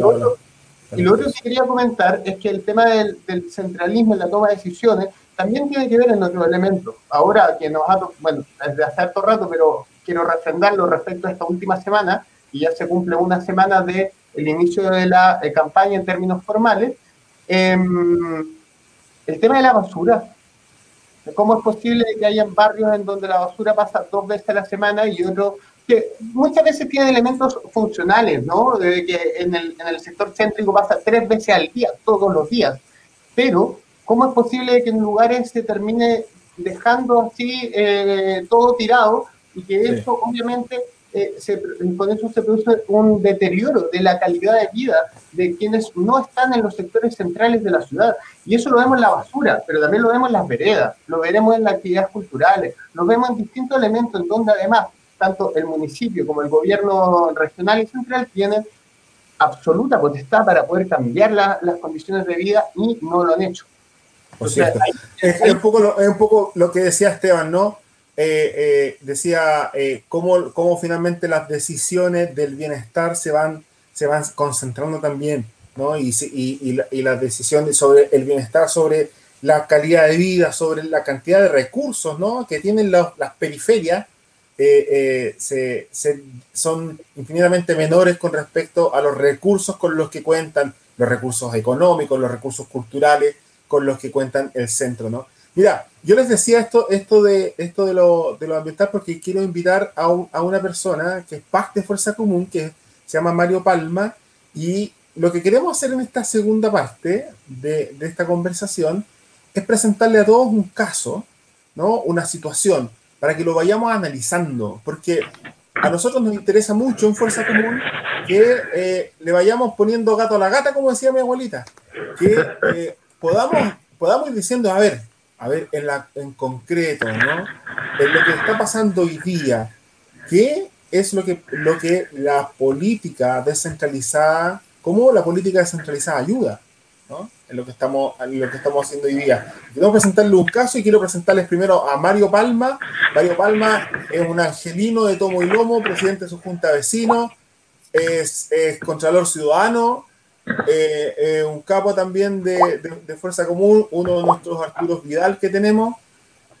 Speaker 5: lo otro, que quería comentar es que el tema del, centralismo en la toma de decisiones también tiene que ver en otro elemento. Ahora que nos ha, bueno, desde hace harto rato, pero quiero refrendarlo respecto a esta última semana, y ya se cumple una semana de el inicio de la eh, campaña en términos formales, em, el tema de la basura. ¿Cómo es posible que haya barrios en donde la basura pasa dos veces a la semana y otro que muchas veces tiene elementos funcionales, ¿no? De que en el, en el sector céntrico pasa tres veces al día, todos los días. Pero, ¿cómo es posible que en lugares se termine dejando así eh, todo tirado y que eso obviamente eh, con eso se produce un deterioro de la calidad de vida de quienes no están en los sectores centrales de la ciudad. Y eso lo vemos en la basura, pero también lo vemos en las veredas, lo veremos en las actividades culturales, lo vemos en distintos elementos en donde además tanto el municipio como el gobierno regional y central tienen absoluta potestad para poder cambiar las condiciones de vida y no lo han hecho.
Speaker 1: es, un poco lo, es un poco lo que decía Esteban, ¿no? Decía cómo, cómo, finalmente las decisiones del bienestar se van, se van concentrando también, ¿no? Y, y, las decisiones sobre el bienestar, sobre la calidad de vida, sobre la cantidad de recursos, ¿no? Que tienen las periferias, se, son infinitamente menores con respecto a los recursos con los que cuentan los recursos económicos, los recursos culturales con los que cuentan el centro, ¿no? Mira, yo les decía esto, esto, de, esto de, lo, de ambiental porque quiero invitar a, a, una persona que es parte de Fuerza Común, que se llama Mario Palma, y lo que queremos hacer en esta segunda parte de, de esta conversación es presentarle a todos un caso, ¿no? Una situación, para que lo vayamos analizando, porque a nosotros nos interesa mucho en Fuerza Común que eh, le vayamos poniendo gato a la gata, como decía mi abuelita, que eh, podamos, podamos ir diciendo, a ver, a ver, en, la, en concreto, ¿no? En lo que está pasando hoy día, ¿qué es lo que, lo que la política descentralizada, cómo la política descentralizada ayuda, ¿no? En lo que estamos, en lo que estamos haciendo hoy día. Quiero presentarle un caso y quiero presentarles primero a Mario Palma. Mario Palma es un angelino de tomo y lomo, presidente de su junta de vecinos, es, es contralor ciudadano, eh, eh, un capo también de, de, Fuerza Común, uno de nuestros Arturos Vidal que tenemos,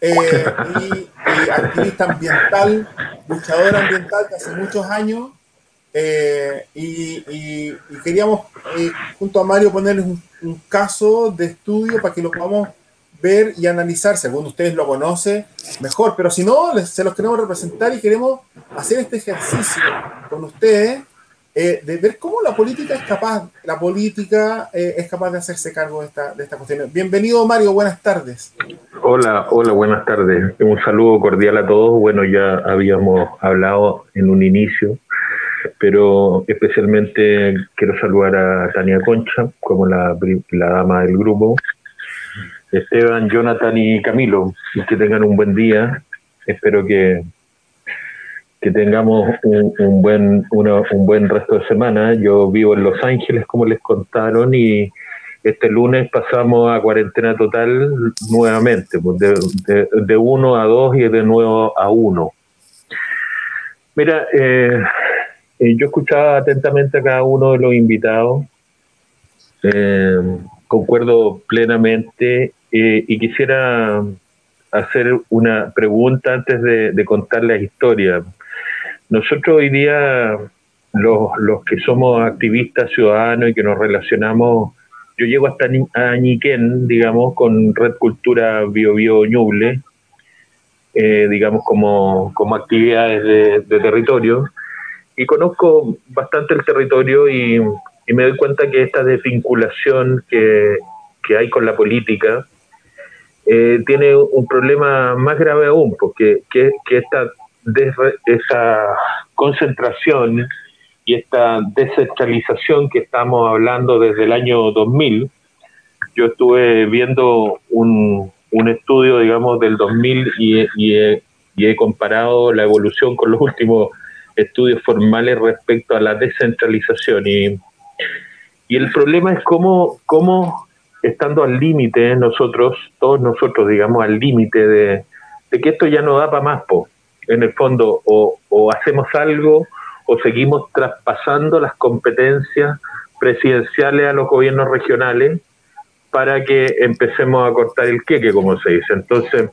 Speaker 1: eh, y, activista ambiental, luchador ambiental que hace muchos años, y, y, queríamos junto a Mario ponerles un, un, caso de estudio para que lo podamos ver y analizar, según ustedes lo conocen, mejor, pero si no, se los queremos representar y queremos hacer este ejercicio con ustedes eh, de ver cómo la política es capaz, la política eh, es capaz de hacerse cargo de esta, de esta cuestión. Bienvenido Mario, buenas tardes.
Speaker 6: Hola, hola, buenas tardes. Un saludo cordial a todos. Bueno, ya habíamos hablado en un inicio, pero especialmente quiero saludar a Tania Concha como la, la dama del grupo, Esteban, Jonathan y Camilo. Que tengan un buen día. Espero que que tengamos un, buen, un buen resto de semana. Yo vivo en Los Ángeles, como les contaron, y este lunes pasamos a cuarentena total nuevamente, pues, de, de, uno a dos y de nuevo a uno. Mira, eh, eh, yo escuchaba atentamente a cada uno de los invitados, eh, concuerdo plenamente y quisiera hacer una pregunta antes de, de contar la historia. Nosotros hoy día, los, los que somos activistas ciudadanos y que nos relacionamos, yo llego hasta Añiquén, digamos, con Red Cultura Bio Bio Ñuble, eh, digamos, como, como actividades de, territorio, y conozco bastante el territorio y, me doy cuenta que esta desvinculación que, que hay con la política eh, tiene un problema más grave aún, porque que, que esta de esa concentración y esta descentralización que estamos hablando desde el año 2000. Yo estuve viendo un, un estudio, digamos, del 2000 y, y, he, comparado la evolución con los últimos estudios formales respecto a la descentralización. Y, y el problema es cómo, cómo estando al límite nosotros, todos nosotros, digamos, al límite de, de, que esto ya no da para más, po en el fondo o, hacemos algo o seguimos traspasando las competencias presidenciales a los gobiernos regionales para que empecemos a cortar el queque, como se dice. Entonces,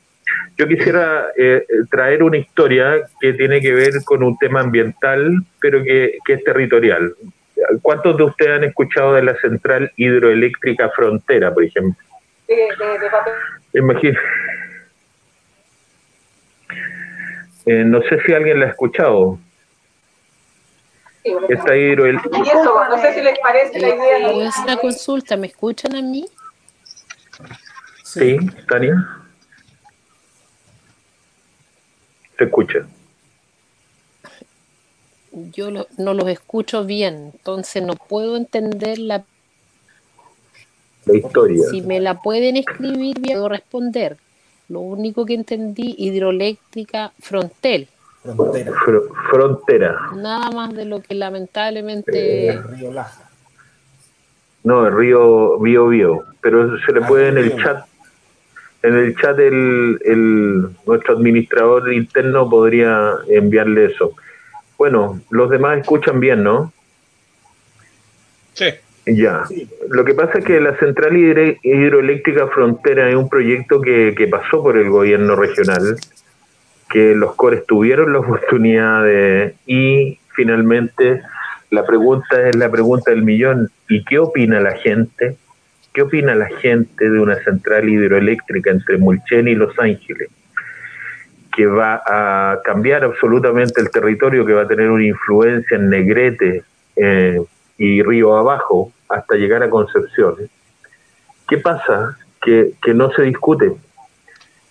Speaker 6: yo quisiera eh, traer una historia que tiene que ver con un tema ambiental, pero que, es territorial. ¿Cuántos de ustedes han escuchado de la central hidroeléctrica frontera, por ejemplo? De, eh, no sé si alguien la ha escuchado. Esta
Speaker 2: no sé si les parece la idea. Es una consulta, ¿me escuchan a mí?
Speaker 6: Sí, Tania. Te escucha.
Speaker 2: Yo no los escucho bien, entonces no puedo entender la...
Speaker 6: La historia.
Speaker 2: Si me la pueden escribir, puedo responder. Lo único que entendí, hidroeléctrica Frontel.
Speaker 6: Frontera. frontera.
Speaker 2: Nada más de lo que lamentablemente...
Speaker 1: el río Laja.
Speaker 6: No, el río Bio Bio. Pero se le ah, puede en el chat en el chat el, el, nuestro administrador interno podría enviarle eso. Bueno, los demás escuchan bien, ¿no?
Speaker 3: Sí.
Speaker 6: Ya. Lo que pasa es que la central hidroeléctrica Frontera es un proyecto que, que pasó por el gobierno regional, que los cores tuvieron la oportunidad de, y finalmente la pregunta es la pregunta del millón. ¿Y qué opina la gente? ¿Qué opina la gente de una central hidroeléctrica entre Mulchen y Los Ángeles? Que va a cambiar absolutamente el territorio, que va a tener una influencia en Negrete eh, y Río Abajo hasta llegar a Concepción. ¿Qué pasa? Que, que no se discute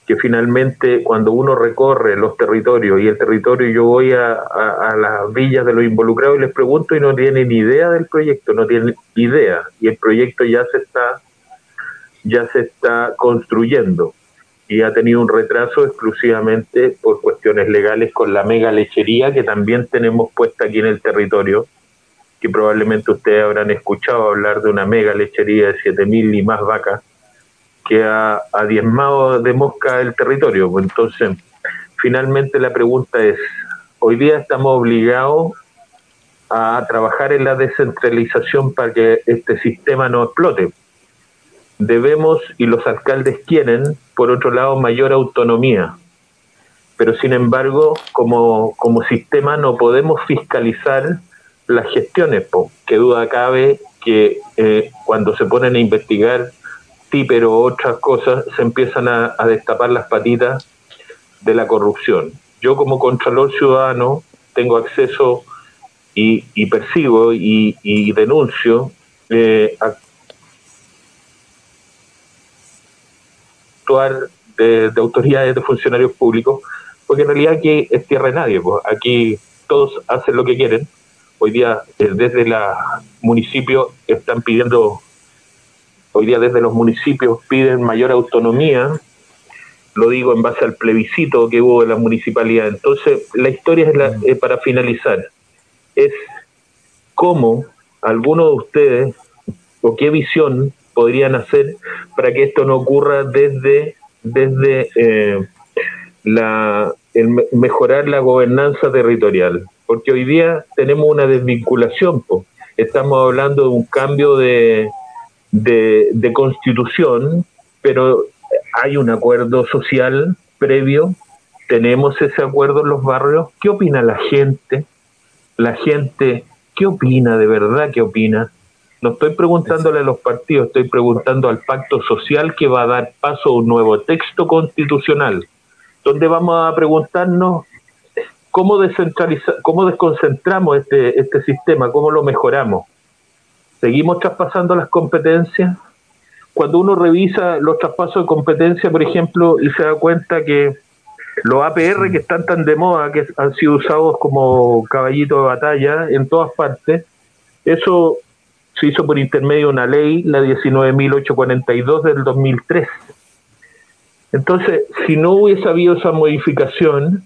Speaker 6: que finalmente cuando uno recorre los territorios y el territorio, yo voy a, a, las villas de los involucrados y les pregunto y no tienen idea del proyecto, no tienen idea y el proyecto ya se está ya se está construyendo y ha tenido un retraso exclusivamente por cuestiones legales con la mega lechería que también tenemos puesta aquí en el territorio, que probablemente ustedes habrán escuchado hablar de una mega lechería de 7.000 y más vacas que ha, diezmado de mosca el territorio. Entonces, finalmente la pregunta es, hoy día estamos obligados a trabajar en la descentralización para que este sistema no explote. Debemos, y los alcaldes quieren, por otro lado, mayor autonomía. Pero sin embargo, como, como sistema no podemos fiscalizar las gestiones, que duda cabe que eh, cuando se ponen a investigar sí, pero otras cosas se empiezan a, destapar las patitas de la corrupción. Yo como Contralor Ciudadano tengo acceso y, percibo y, denuncio eh, actuar de, autoridades, de funcionarios públicos, porque en realidad aquí es tierra de nadie, pues aquí todos hacen lo que quieren. Hoy día eh, desde la municipio están pidiendo Hoy día desde los municipios piden mayor autonomía, lo digo en base al plebiscito que hubo de la municipalidad. Entonces, la historia es la, eh, para finalizar, es cómo algunos de ustedes o qué visión podrían hacer para que esto no ocurra desde, desde eh, la, el mejorar la gobernanza territorial. Porque hoy día tenemos una desvinculación, estamos hablando de un cambio de, de, constitución, pero hay un acuerdo social previo, tenemos ese acuerdo en los barrios. ¿Qué opina la gente? La gente, ¿qué opina de verdad? ¿Qué opina? No estoy preguntándole a los partidos, estoy preguntando al pacto social que va a dar paso a un nuevo texto constitucional, donde vamos a preguntarnos cómo descentralizar, cómo desconcentramos este, este sistema, cómo lo mejoramos seguimos traspasando las competencias. Cuando uno revisa los traspasos de competencia, por ejemplo, y se da cuenta que los APR que están tan de moda, que han sido usados como caballito de batalla en todas partes, eso se hizo por intermedio de una ley, la 19.842 del 2003. Entonces, si no hubiese habido esa modificación,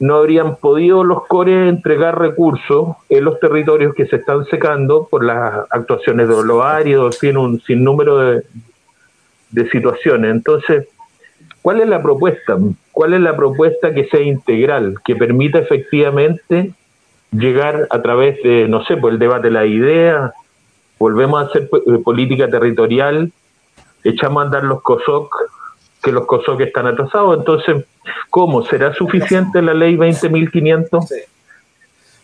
Speaker 6: no habrían podido los cores entregar recursos en los territorios que se están secando por las actuaciones de los áridos, tiene un sinnúmero de, de situaciones. Entonces, ¿cuál es la propuesta? ¿Cuál es la propuesta que sea integral, que permita efectivamente llegar a través de, no sé, por el debate de la idea, volvemos a hacer política territorial, echamos a andar los COSOC, que los COSOC están atrasados, entonces ¿Cómo? ¿Será suficiente la ley 20.500? Sí.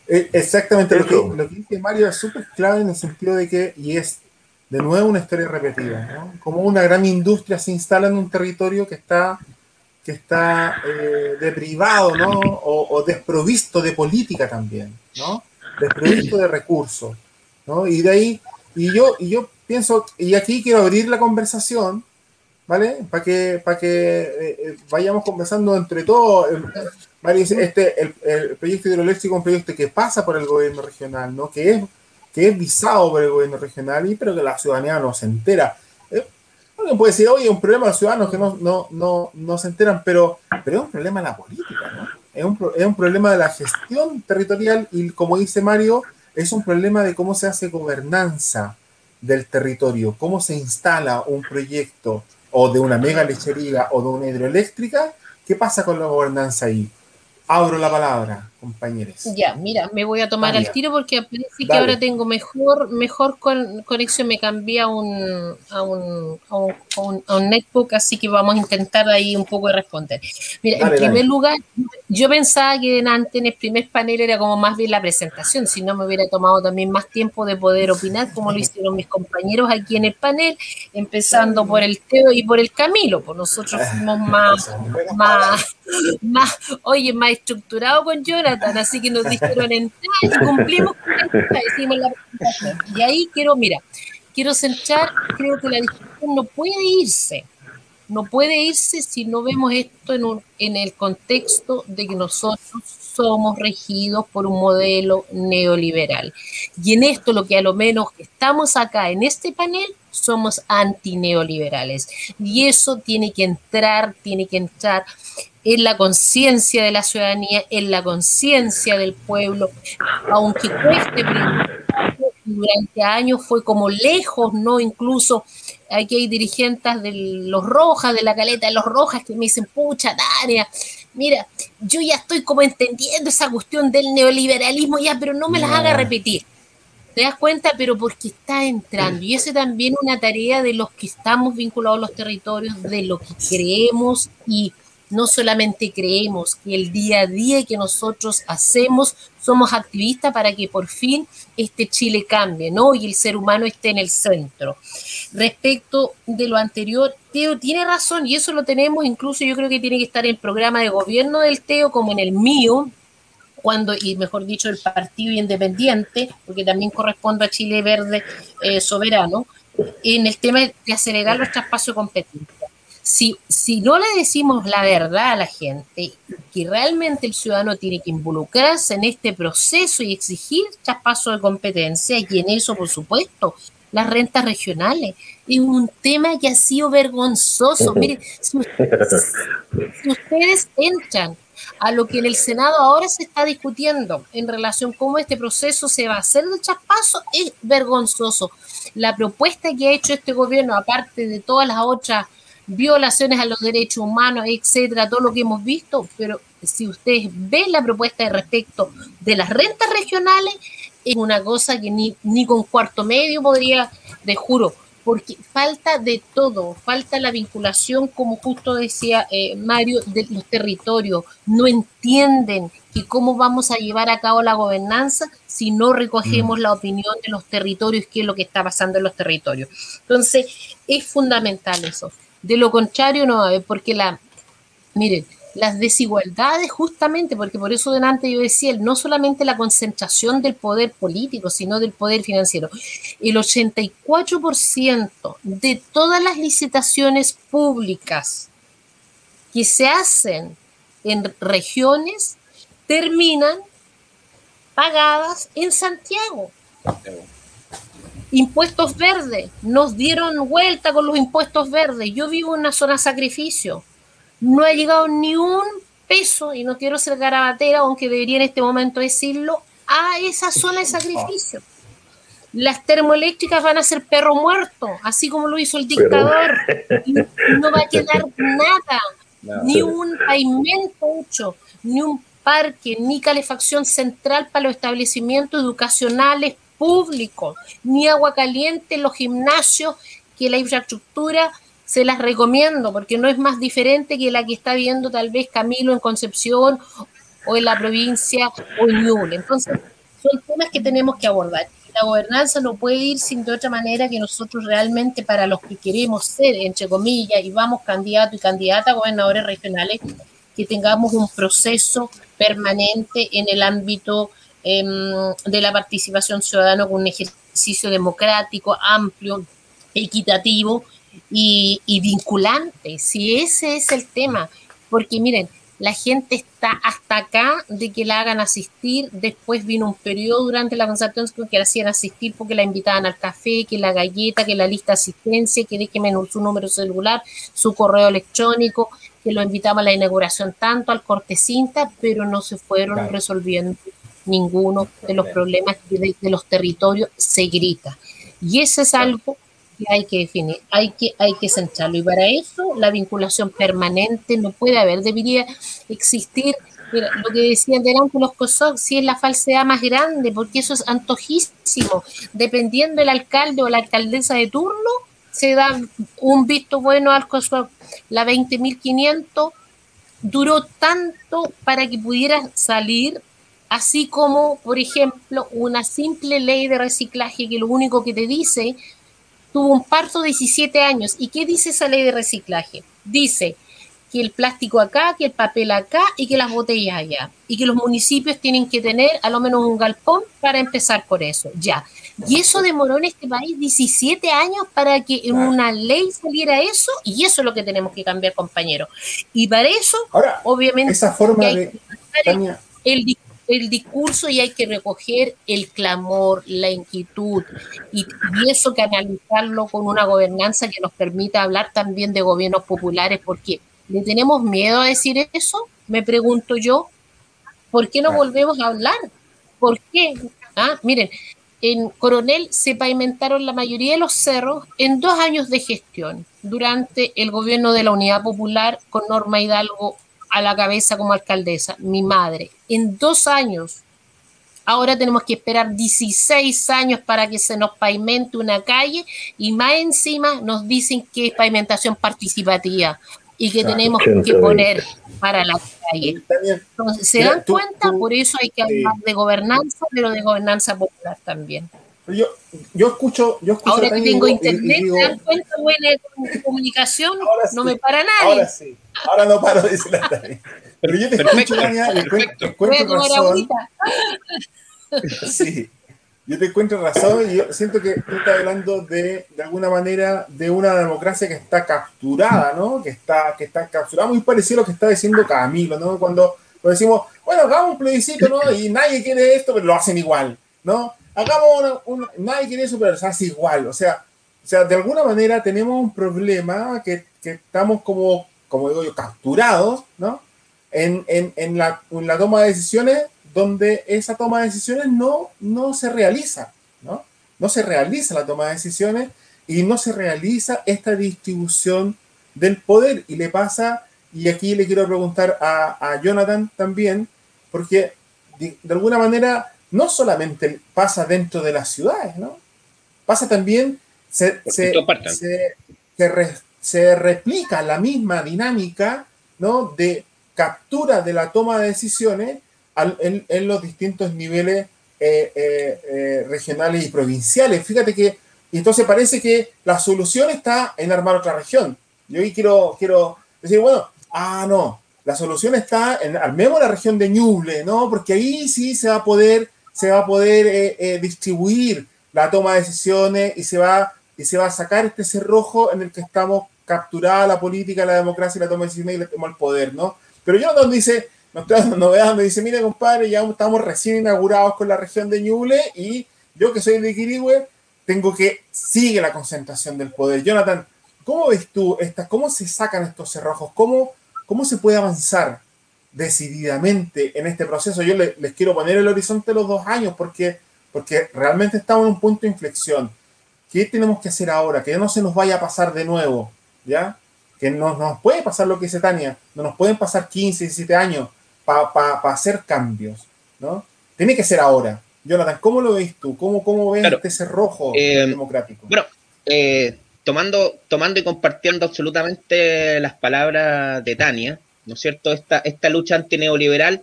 Speaker 1: Eh, exactamente, lo que, dice Mario es súper clave en el sentido de que, y es de nuevo una historia repetida, ¿no? como una gran industria se instala en un territorio que está, que está eh, deprivado ¿no? o, desprovisto de política también, ¿no? desprovisto de recursos. ¿no? Y de ahí, y yo, y yo pienso, y aquí quiero abrir la conversación, ¿vale? Para que, para que eh, eh, vayamos conversando entre todos. este, el, proyecto hidroeléctrico es un proyecto que pasa por el gobierno regional, ¿no? Que es, que es visado por el gobierno regional, y pero que la ciudadanía no se entera. Eh, puede decir, oye, es un problema de los ciudadanos que no, no, no, no se enteran, pero, pero es un problema de la política, ¿no? Es un, es un problema de la gestión territorial y, como dice Mario, es un problema de cómo se hace gobernanza del territorio, cómo se instala un proyecto, o de una mega lechería o de una hidroeléctrica, ¿qué pasa con la gobernanza ahí? Abro la palabra, compañeros.
Speaker 2: Ya, mira, me voy a tomar al tiro porque parece que ahora tengo mejor, mejor conexión. Me cambié a un, a un, a un, a un, netbook, así que vamos a intentar ahí un poco de responder. Mira, en primer lugar, yo pensaba que antes en el primer panel era como más bien la presentación, si no me hubiera tomado también más tiempo de poder opinar, como lo hicieron mis compañeros aquí en el panel, empezando por el Teo y por el Camilo, pues nosotros fuimos más, más, más, oye, más estructurado con Jonathan, así que nos dijeron entrar y cumplimos con hicimos la presentación. Y ahí quiero, mira, quiero centrar, creo que la discusión no puede irse, no puede irse si no vemos esto en, en el contexto de que nosotros somos regidos por un modelo neoliberal. Y en esto lo que a lo menos estamos acá en este panel somos antineoliberales. Y eso tiene que entrar, tiene que entrar en la conciencia de la ciudadanía, en la conciencia del pueblo, aunque cueste durante años fue como lejos, ¿no? Incluso aquí hay dirigentes de los Rojas, de la caleta de los Rojas, que me dicen, pucha, Tania, mira, yo ya estoy como entendiendo esa cuestión del neoliberalismo ya, pero no me las haga repetir. ¿Te das cuenta? Pero porque está entrando. Y esa también una tarea de los que estamos vinculados a los territorios, de lo que creemos y no solamente creemos que el día a día que nosotros hacemos somos activistas para que por fin este Chile cambie, ¿no? Y el ser humano esté en el centro. Respecto de lo anterior, Teo tiene razón y eso lo tenemos, incluso yo creo que tiene que estar en el programa de gobierno del Teo como en el mío, cuando, y mejor dicho, el Partido Independiente, porque también corresponde a Chile Verde eh, Soberano, en el tema de acelerar nuestro espacio de competencia si, si no le decimos la verdad a la gente, que realmente el ciudadano tiene que involucrarse en este proceso y exigir traspaso de competencia, y en eso, por supuesto, las rentas regionales. Es un tema que ha sido vergonzoso. Miren, si ustedes entran a lo que en el Senado ahora se está discutiendo en relación a cómo este proceso se va a hacer del traspaso, es vergonzoso. La propuesta que ha hecho este gobierno, aparte de todas las otras violaciones a los derechos humanos, etcétera, todo lo que hemos visto, pero si ustedes ven la propuesta de respecto de las rentas regionales, es una cosa que ni, ni con cuarto medio podría, de juro, porque falta de todo, falta la vinculación, como justo decía eh, Mario, de los territorios, no entienden que cómo vamos a llevar a cabo la gobernanza si no recogemos mm. la opinión de los territorios, qué es lo que está pasando en los territorios. Entonces, es fundamental eso. De lo contrario, no va porque la, miren, las desigualdades justamente, porque por eso delante yo decía, no solamente la concentración del poder político, sino del poder financiero. El 84% de todas las licitaciones públicas que se hacen en regiones terminan pagadas en Santiago. Impuestos verdes, nos dieron vuelta con los impuestos verdes. Yo vivo en una zona sacrificio. No ha llegado ni un peso, y no quiero ser garabatera, aunque debería en este momento decirlo, a esa zona de sacrificio. Las termoeléctricas van a ser perro muerto, así como lo hizo el dictador. No va a quedar nada, ni un pavimento hecho, ni un parque, ni calefacción central para los establecimientos educacionales público, ni agua caliente en los gimnasios, que la infraestructura se las recomiendo porque no es más diferente que la que está viendo tal vez Camilo en Concepción o en la provincia o en Ñuble. Entonces, son temas que tenemos que abordar. La gobernanza no puede ir sin de otra manera que nosotros realmente para los que queremos ser, entre comillas, y vamos candidato y candidata a gobernadores regionales, que tengamos un proceso permanente en el ámbito Em, de la participación ciudadana con un ejercicio democrático, amplio, equitativo y, vinculante. Si ese es el tema, porque miren, la gente está hasta acá de que la hagan asistir. Después vino un periodo durante la concertación que la hacían asistir porque la invitaban al café, que la galleta, que la lista de asistencia, que déjeme su número celular, su correo electrónico, que lo invitaba a la inauguración tanto al cortecinta, pero no se fueron resolviendo ninguno de los problemas de, los territorios se grita. Y eso es algo que hay que definir, hay que, hay que centrarlo. Y para eso la vinculación permanente no puede haber, debería existir lo que decían delante los COSOC, si es la falsedad más grande, porque eso es antojísimo. Dependiendo del alcalde o la alcaldesa de turno, se da un visto bueno al COSOC. La 20.500 duró tanto para que pudiera salir, así como, por ejemplo, una simple ley de reciclaje que lo único que te dice, tuvo un parto de 17 años. ¿Y qué dice esa ley de reciclaje? Dice que el plástico acá, que el papel acá y que las botellas allá. Y que los municipios tienen que tener a lo menos un galpón para empezar por eso, ya. Y eso demoró en este país 17 años para que en una ley saliera eso, y eso es lo que tenemos que cambiar, compañero. Y para eso, obviamente,
Speaker 1: esa forma de...
Speaker 2: El, el, discurso y hay que recoger el clamor, la inquietud, y, y eso que analizarlo con una gobernanza que nos permita hablar también de gobiernos populares, porque ¿Le tenemos miedo a decir eso? Me pregunto yo. ¿Por qué no volvemos a hablar? ¿Por qué? Ah, miren, en Coronel se pavimentaron la mayoría de los cerros en dos años de gestión, durante el gobierno de la Unidad Popular con Norma Hidalgo a la cabeza como alcaldesa, mi madre. En dos años. Ahora tenemos que esperar 16 años para que se nos pavimente una calle y más encima nos dicen que es pavimentación participativa y que tenemos que poner para la calle. Entonces, ¿se dan cuenta? Por eso hay que hablar de gobernanza, pero de gobernanza popular también.
Speaker 1: Yo, yo escucho, yo escucho
Speaker 2: Ahora que tengo internet, ¿se dan cuenta? Buena comunicación, no me para nadie.
Speaker 1: Ahora sí, ahora no paro, dice la Tania. Pero yo te escucho, Tania, encuentro, encuentro razón. Sí, yo te encuentro razón y yo siento que tú estás hablando de, de alguna manera, de una democracia que está capturada, ¿no? Que está, que está capturada, muy parecido a lo que está diciendo Camilo, ¿no? Cuando, decimos, bueno, hagamos un plebiscito, ¿no? Y nadie quiere esto, pero lo hacen igual, ¿no? Hagamos una, nadie quiere eso, pero se hace igual. O sea, o sea, de alguna manera tenemos un problema que, que estamos como, como digo yo, capturados, ¿no? En, en, en, la, en la toma de decisiones donde esa toma de decisiones no, no se realiza, ¿no? No se realiza la toma de decisiones y no se realiza esta distribución del poder. Y le pasa, y aquí le quiero preguntar a, Jonathan también, porque de, alguna manera no solamente pasa dentro de las ciudades, ¿no? Pasa también, se, se, se, replica la misma dinámica, ¿no? De captura de la toma de decisiones en, los distintos niveles eh, eh, eh, regionales y provinciales. Fíjate que entonces parece que la solución está en armar otra región. Yo ahí quiero, quiero decir, bueno, ah, no, la solución está en armemos la región de Ñuble, ¿no? Porque ahí sí se va a poder, se va a poder distribuir la toma de decisiones y se va, y se va a sacar este cerrojo en el que estamos capturada la política, la democracia, la toma de decisiones y el poder, ¿no? Pero Jonathan dice, nos trae me dice, mire compadre, ya estamos recién inaugurados con la región de Ñuble y yo que soy de Quirigüe, tengo que sigue la concentración del poder. Jonathan, ¿cómo ves tú estas, cómo se sacan estos cerrojos? ¿Cómo, cómo se puede avanzar decididamente en este proceso? Yo les, quiero poner el horizonte de los dos años porque, porque realmente estamos en un punto de inflexión. ¿Qué tenemos que hacer ahora? Que no se nos vaya a pasar de nuevo, ¿ya? Que no nos puede pasar lo que dice Tania, no nos pueden pasar 15, 17 años para hacer cambios, ¿no? Tiene que ser ahora. Jonathan, ¿cómo lo ves tú? ¿Cómo, cómo ves este cerrojo eh, democrático?
Speaker 3: Bueno, eh, tomando, tomando y compartiendo absolutamente las palabras de Tania, ¿no es cierto? Esta, esta lucha antineoliberal,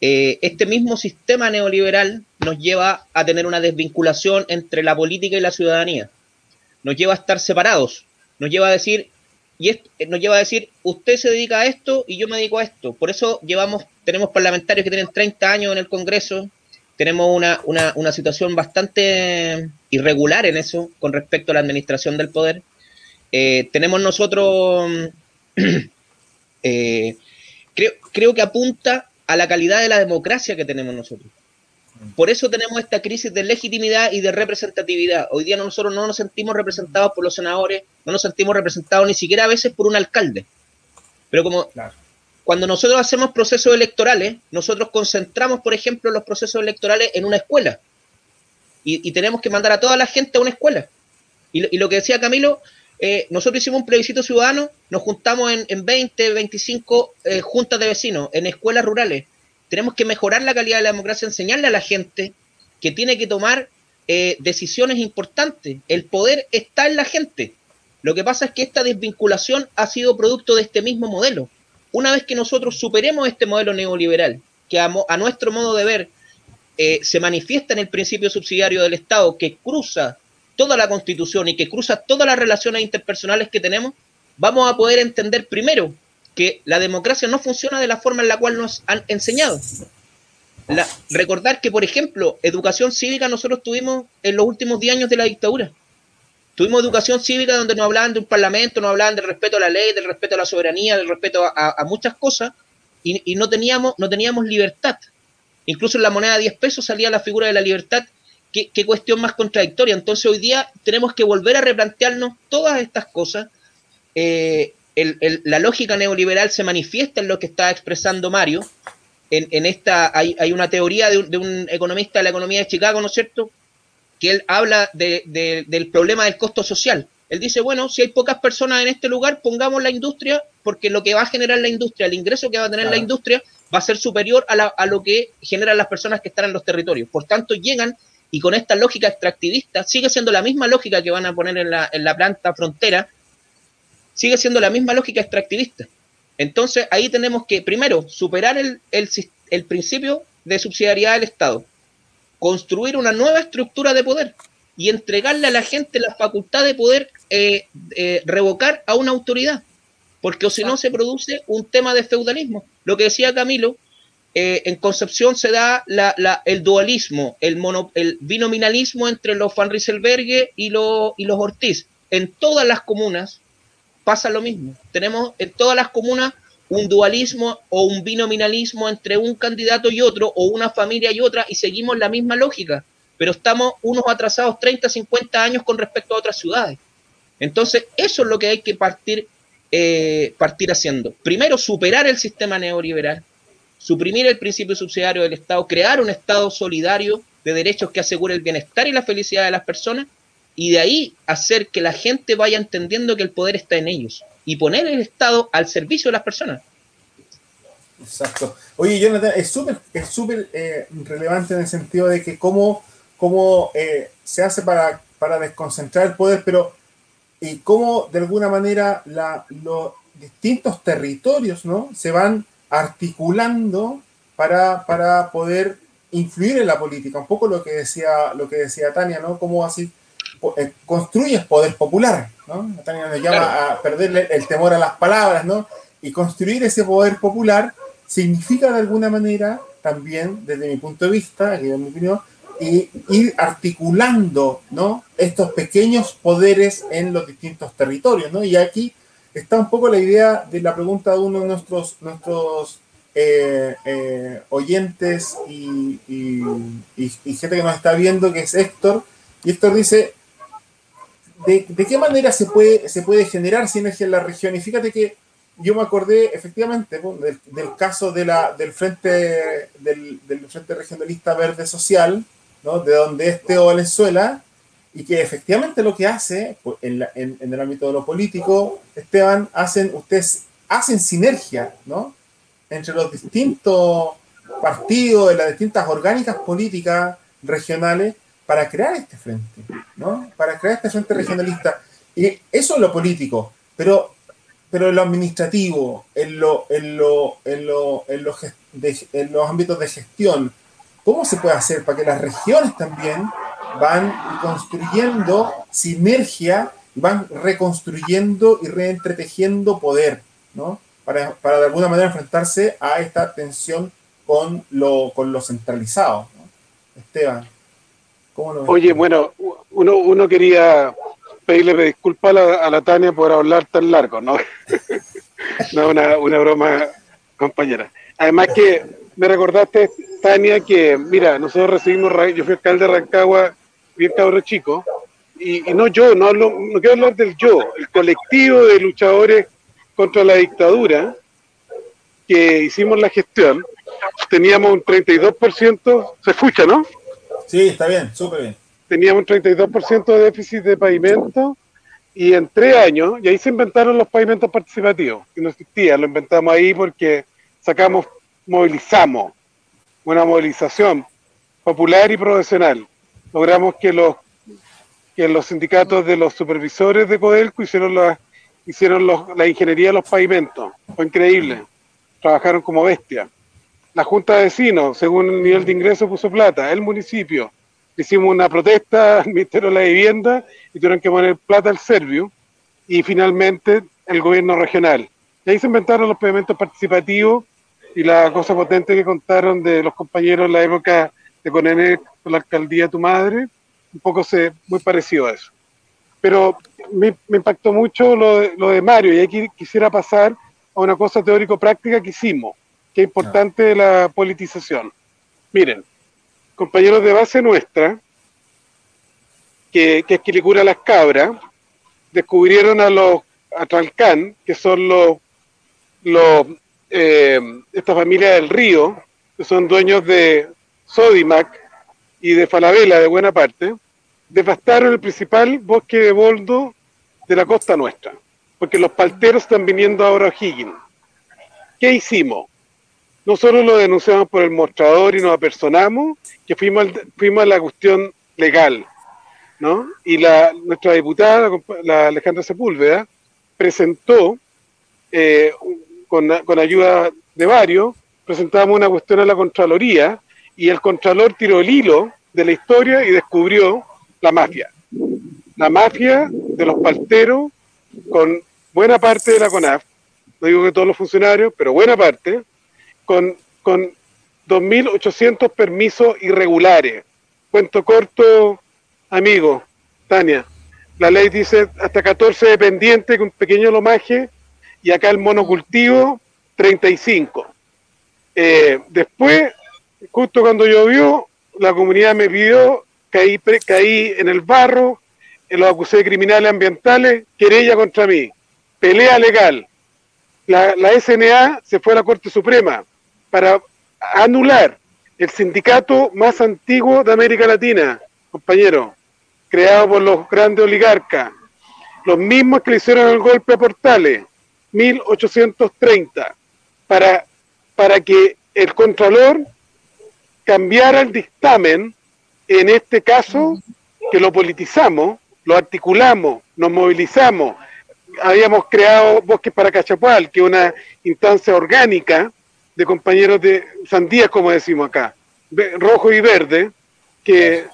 Speaker 3: eh, este mismo sistema neoliberal nos lleva a tener una desvinculación entre la política y la ciudadanía. Nos lleva a estar separados. Nos lleva a decir, y esto eh, nos lleva a decir, usted se dedica a esto y yo me dedico a esto. Por eso llevamos, tenemos parlamentarios que tienen 30 años en el Congreso, tenemos una, una, una situación bastante irregular en eso con respecto a la administración del poder. Eh, tenemos nosotros, eh, creo, creo que apunta a la calidad de la democracia que tenemos nosotros. Por eso tenemos esta crisis de legitimidad y de representatividad. Hoy día nosotros no nos sentimos representados por los senadores, no nos sentimos representados ni siquiera a veces por un alcalde. Pero como cuando nosotros hacemos procesos electorales, nosotros concentramos, por ejemplo, los procesos electorales en una escuela. Y, tenemos que mandar a toda la gente a una escuela. Y, lo que decía Camilo, eh, nosotros hicimos un plebiscito ciudadano, nos juntamos en, 20, 25 eh, juntas de vecinos, en escuelas rurales. Tenemos que mejorar la calidad de la democracia, enseñarle a la gente que tiene que tomar eh, decisiones importantes. El poder está en la gente. Lo que pasa es que esta desvinculación ha sido producto de este mismo modelo. Una vez que nosotros superemos este modelo neoliberal, que a, nuestro modo de ver se manifiesta en el principio subsidiario del Estado, que cruza toda la constitución y que cruza todas las relaciones interpersonales que tenemos, vamos a poder entender primero que la democracia no funciona de la forma en la cual nos han enseñado. recordar que, por ejemplo, educación cívica nosotros tuvimos en los últimos 10 años de la dictadura. Tuvimos educación cívica donde nos hablaban de un parlamento, nos hablaban del respeto a la ley, del respeto a la soberanía, del respeto a, muchas cosas, y, no, teníamos, no teníamos libertad. Incluso en la moneda de 10 pesos salía la figura de la libertad qué, cuestión más contradictoria. Entonces hoy día tenemos que volver a replantearnos todas estas cosas. Eh, la lógica neoliberal se manifiesta en lo que está expresando Mario. En, esta hay, una teoría de un, economista de la economía de Chicago, ¿no es cierto? Que él habla del problema del costo social. Él dice, bueno, si hay pocas personas en este lugar, pongamos la industria, porque lo que va a generar la industria, el ingreso que va a tener la industria, va a ser superior a, a, lo que generan las personas que están en los territorios. Por tanto, llegan y con esta lógica extractivista, sigue siendo la misma lógica que van a poner en la, en la planta frontera, sigue siendo la misma lógica extractivista. Entonces ahí tenemos que, primero, superar el, el, principio de subsidiariedad del Estado, construir una nueva estructura de poder y entregarle a la gente la facultad de poder eh, eh, revocar a una autoridad, porque o si no se produce un tema de feudalismo. Lo que decía Camilo, eh, en Concepción se da el dualismo, el, el binominalismo entre los Van Rieselberghe y, y los Ortiz. En todas las comunas pasa lo mismo. Tenemos en todas las comunas un dualismo o un binominalismo entre un candidato y otro, o una familia y otra, y seguimos la misma lógica, pero estamos unos atrasados 30, 50 años con respecto a otras ciudades. Entonces, eso es lo que hay que partir, eh, partir haciendo. Primero, superar el sistema neoliberal, suprimir el principio subsidiario del Estado, crear un Estado solidario de derechos que asegure el bienestar y la felicidad de las personas y de ahí hacer que la gente vaya entendiendo que el poder está en ellos y poner el Estado al servicio de las personas.
Speaker 1: Exacto. Oye, Jonathan, es súper es súper eh, relevante en el sentido de que cómo, cómo eh, se hace para, para desconcentrar el poder, pero y cómo de alguna manera la, los distintos territorios ¿no? se van articulando para, para poder influir en la política. Un poco lo que decía, lo que decía Tania, ¿no? Cómo así eh, construyes poder popular, ¿no? Tania nos llama a perderle el temor a las palabras, ¿no? Y construir ese poder popular significa de alguna manera también, desde mi punto de vista, aquí en mi opinión, y ir articulando, ¿no? Estos pequeños poderes en los distintos territorios, ¿no? Y aquí está un poco la idea de la pregunta de uno de nuestros, nuestros eh, eh, oyentes y, gente que nos está viendo, que es Héctor. Y Héctor dice, ¿de, qué manera se puede, se puede generar sinergia en la región? Y fíjate que yo me acordé efectivamente del, caso de la, del, frente, del, Frente Regionalista Verde Social, ¿no? de donde es Teo Valenzuela, y que efectivamente lo que hace pues, en, el ámbito de lo político, Esteban, hacen, ustedes hacen sinergia, ¿no? Entre los distintos partidos, de las distintas orgánicas políticas regionales para crear este frente, ¿no? Para crear este frente regionalista. Y eso es lo político, pero, pero en lo administrativo, en, lo, en, lo, en, lo, en, los, en los ámbitos de gestión, ¿cómo se puede hacer para que las regiones también van construyendo sinergia, van reconstruyendo y reentretejiendo poder, ¿no? Para, para, de alguna manera enfrentarse a esta tensión con lo, con lo centralizado. Esteban,
Speaker 4: ¿cómo lo Oye, bueno, uno, uno quería pedirle disculpas a la, a la Tania por hablar tan largo, ¿no? no, una, una broma, compañera. Además que me recordaste, Tania, que, mira, nosotros recibimos, yo fui alcalde de Rancagua bien cabrón chico, y, no yo, no, hablo, no quiero hablar del yo, el colectivo de luchadores contra la dictadura que hicimos la gestión, teníamos un 32%, se escucha, ¿no?
Speaker 1: Sí, está bien, súper bien.
Speaker 4: teníamos un 32% de déficit de pavimento y en tres años, y ahí se inventaron los pavimentos participativos, que no existían, lo inventamos ahí porque sacamos, movilizamos, una movilización popular y profesional. Logramos que los que los sindicatos de los supervisores de Codelco hicieron la, hicieron la ingeniería de los pavimentos. Fue increíble. Trabajaron como bestia. La Junta de Vecinos, según el nivel de ingreso, puso plata. El municipio. Hicimos una protesta al Ministerio de la Vivienda y tuvieron que poner plata al Servio. Y finalmente el gobierno regional. Y ahí se inventaron los pavimentos participativos y la cosa potente que contaron de los compañeros en la época de Conenel con la alcaldía Tu Madre, un poco se, muy parecido a eso. Pero me, impactó mucho lo de, lo de, Mario y aquí quisiera pasar a una cosa teórico-práctica que hicimos, que es importante la politización. Miren, compañeros de base nuestra, que, que es que le cura las cabras, descubrieron a los a Tralcán, que son los, los eh, esta familia del río, que son dueños de Sodimac y de Falabella de buena parte, devastaron el principal bosque de boldo de la costa nuestra, porque los palteros están viniendo ahora a Higgins. ¿Qué hicimos? No solo lo denunciamos por el mostrador y nos apersonamos, que fuimos, fuimos a la cuestión legal, ¿no? Y la, nuestra diputada, la Alejandra Sepúlveda, presentó, eh, con, con ayuda de varios, presentamos una cuestión a la Contraloría y el Contralor tiró el hilo de la historia y descubrió la mafia. La mafia de los palteros con buena parte de la CONAF, no digo que todos los funcionarios, pero buena parte, con, con 2.800 permisos irregulares. Cuento corto, amigo, Tania. La ley dice hasta 14 dependientes con pequeño lomaje y acá el monocultivo 35. Eh, después, justo cuando llovió, la comunidad me pidió caí, caí en el barro, en los acusé de criminales ambientales, querella contra mí, pelea legal. La, SNA se fue a la Corte Suprema para anular el sindicato más antiguo de América Latina, compañero, creado por los grandes oligarcas, los mismos que le hicieron el golpe a Portales, 1830, para, para que el Contralor cambiara el dictamen en este caso, que lo politizamos, lo articulamos, nos movilizamos, habíamos creado Bosques para Cachapual, que es una instancia orgánica de compañeros de sandías, como decimos acá, rojo y verde, que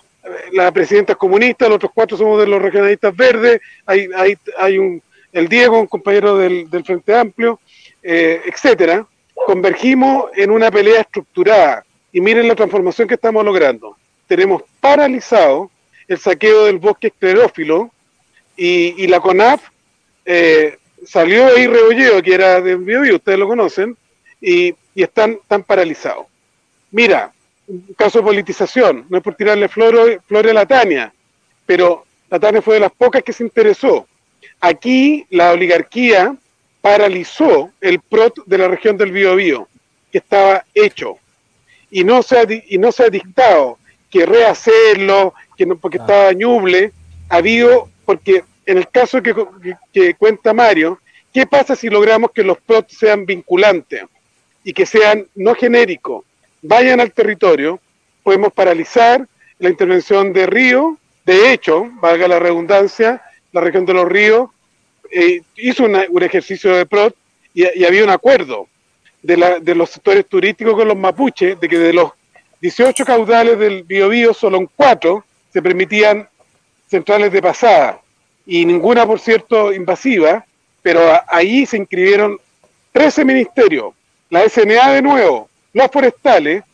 Speaker 4: la presidenta es comunista, los otros cuatro somos de los regionalistas verdes, hay, hay, hay un, el Diego, un compañero del, Frente Amplio, eh, etcétera, convergimos en una pelea estructurada. Y miren la transformación que estamos logrando tenemos paralizado el saqueo del bosque esclerófilo y, la CONAF eh, salió ahí Rebolleo, que era de Biobío, ustedes lo conocen, y, están, paralizados. Mira, un caso de politización, no es por tirarle flores a la Tania, pero la Tania fue de las pocas que se interesó. Aquí la oligarquía paralizó el PROT de la región del Biobío, que estaba hecho, y no se ha, y no se ha dictado que rehacerlo, que no, porque estaba ñuble, ha habido, porque en el caso que, que, cuenta Mario, ¿qué pasa si logramos que los PROT sean vinculantes y que sean no genéricos? Vayan al territorio, podemos paralizar la intervención de Río, de hecho, valga la redundancia, la región de los ríos eh, hizo un ejercicio de PROT y, y, había un acuerdo de, la, de los sectores turísticos con los mapuches, de que de los 18 caudales del Biobío, solo en 4 se permitían centrales de pasada y ninguna, por cierto, invasiva, pero ahí se inscribieron 13 ministerios, la SNA de nuevo, los forestales,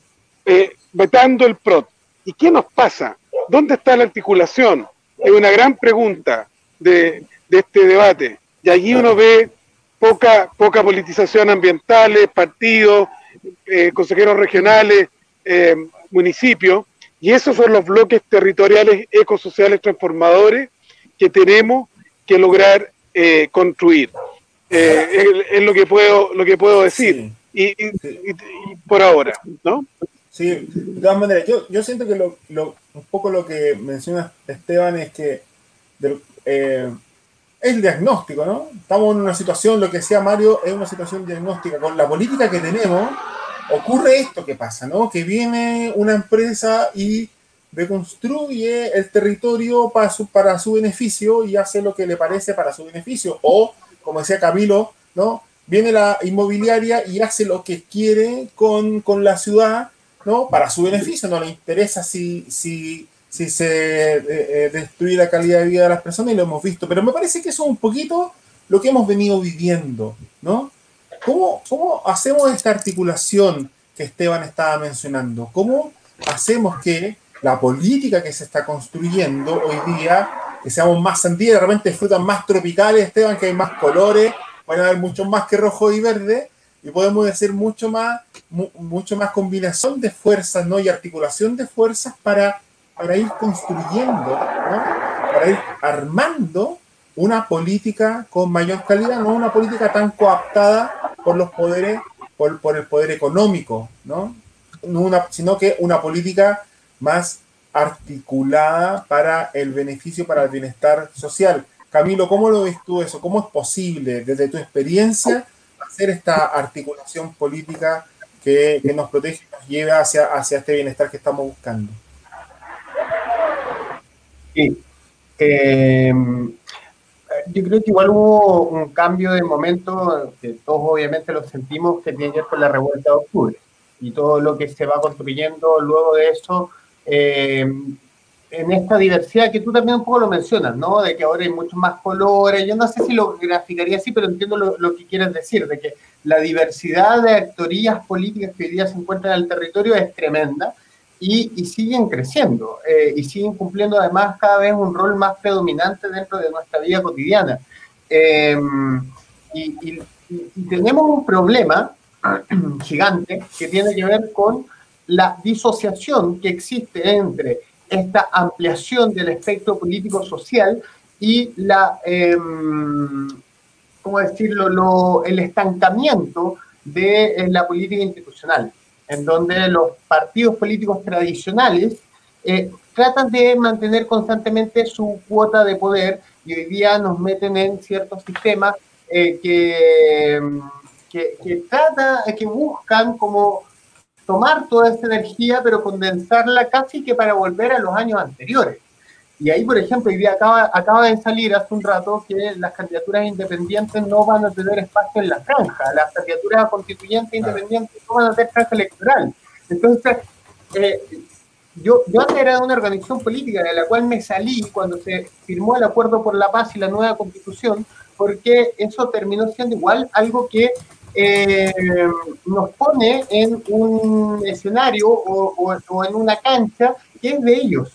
Speaker 4: eh, vetando el PROT. ¿Y qué nos pasa? ¿Dónde está la articulación? Es una gran pregunta de, este debate. Y allí uno ve poca, poca politización ambiental, partidos, eh, consejeros regionales, eh, municipios, y esos son los bloques territoriales ecosociales transformadores que tenemos que lograr eh, construir. Eh, es, lo que puedo lo que puedo decir y, por ahora, ¿no?
Speaker 1: Sí, de todas maneras, yo, yo siento que lo, lo, un poco lo que menciona Esteban es que el diagnóstico, ¿no? Estamos en una situación, lo que decía Mario, es una situación diagnóstica. Con la política que tenemos, ocurre esto que pasa, ¿no? Que viene una empresa y reconstruye el territorio para su, para su beneficio y hace lo que le parece para su beneficio. O, como decía Camilo, ¿no? Viene la inmobiliaria y hace lo que quiere con, con la ciudad, ¿no? Para su beneficio, no le interesa si, si, si se eh, eh, destruye la calidad de vida de las personas y lo hemos visto. Pero me parece que eso es un poquito lo que hemos venido viviendo, ¿no? ¿Cómo, cómo hacemos esta articulación que Esteban estaba mencionando? ¿Cómo hacemos que la política que se está construyendo hoy día, que seamos más sandías, de repente frutas más tropicales, Esteban, que hay más colores, van a haber mucho más que rojo y verde, y podemos hacer mucho más, mucho más combinación de fuerzas ¿no? y articulación de fuerzas para, para ir construyendo, para ir armando una política con mayor calidad, no una política tan coaptada por los poderes, por, el poder económico, ¿no? sino que una política más articulada para el beneficio, para el bienestar social. Camilo, ¿cómo lo ves tú eso? ¿Cómo es posible, desde tu experiencia, hacer esta articulación política que, nos protege y nos lleva hacia, hacia este bienestar que estamos buscando?
Speaker 5: Sí. Em, yo creo que igual hubo un cambio de momento, que todos obviamente lo sentimos, que tiene que ver con la revuelta de octubre y todo lo que se va construyendo luego de eso eh, en esta diversidad que tú también un poco lo mencionas, ¿no? De que ahora hay muchos más colores. Yo no sé si lo graficaría así, pero entiendo lo, que quieres decir, de que la diversidad de actorías políticas que hoy día se encuentran en el territorio es tremenda y, siguen creciendo eh, y siguen cumpliendo además cada vez un rol más predominante dentro de nuestra vida cotidiana. Eh, y tenemos un problema gigante que tiene que ver con la disociación que existe entre esta ampliación del espectro político-social y la, em, ¿cómo decirlo?, el estancamiento de eh, la política institucional, en donde los partidos políticos tradicionales eh, tratan de mantener constantemente su cuota de poder y hoy día nos meten en ciertos sistemas eh, que, em, que, que, trata, que buscan como tomar toda esta energía, pero condensarla casi que para volver a los años anteriores. Y ahí, por ejemplo, hoy día acaba, acaba de salir hace un rato que las candidaturas independientes no van a tener espacio en la franja, las candidaturas constituyentes independientes no van a tener franja electoral. Entonces, eh, yo, yo antes era de una organización política de la cual me salí cuando se firmó el Acuerdo por la Paz y la nueva constitución, porque eso terminó siendo igual algo que eh, nos pone en un escenario o, en una cancha que es de ellos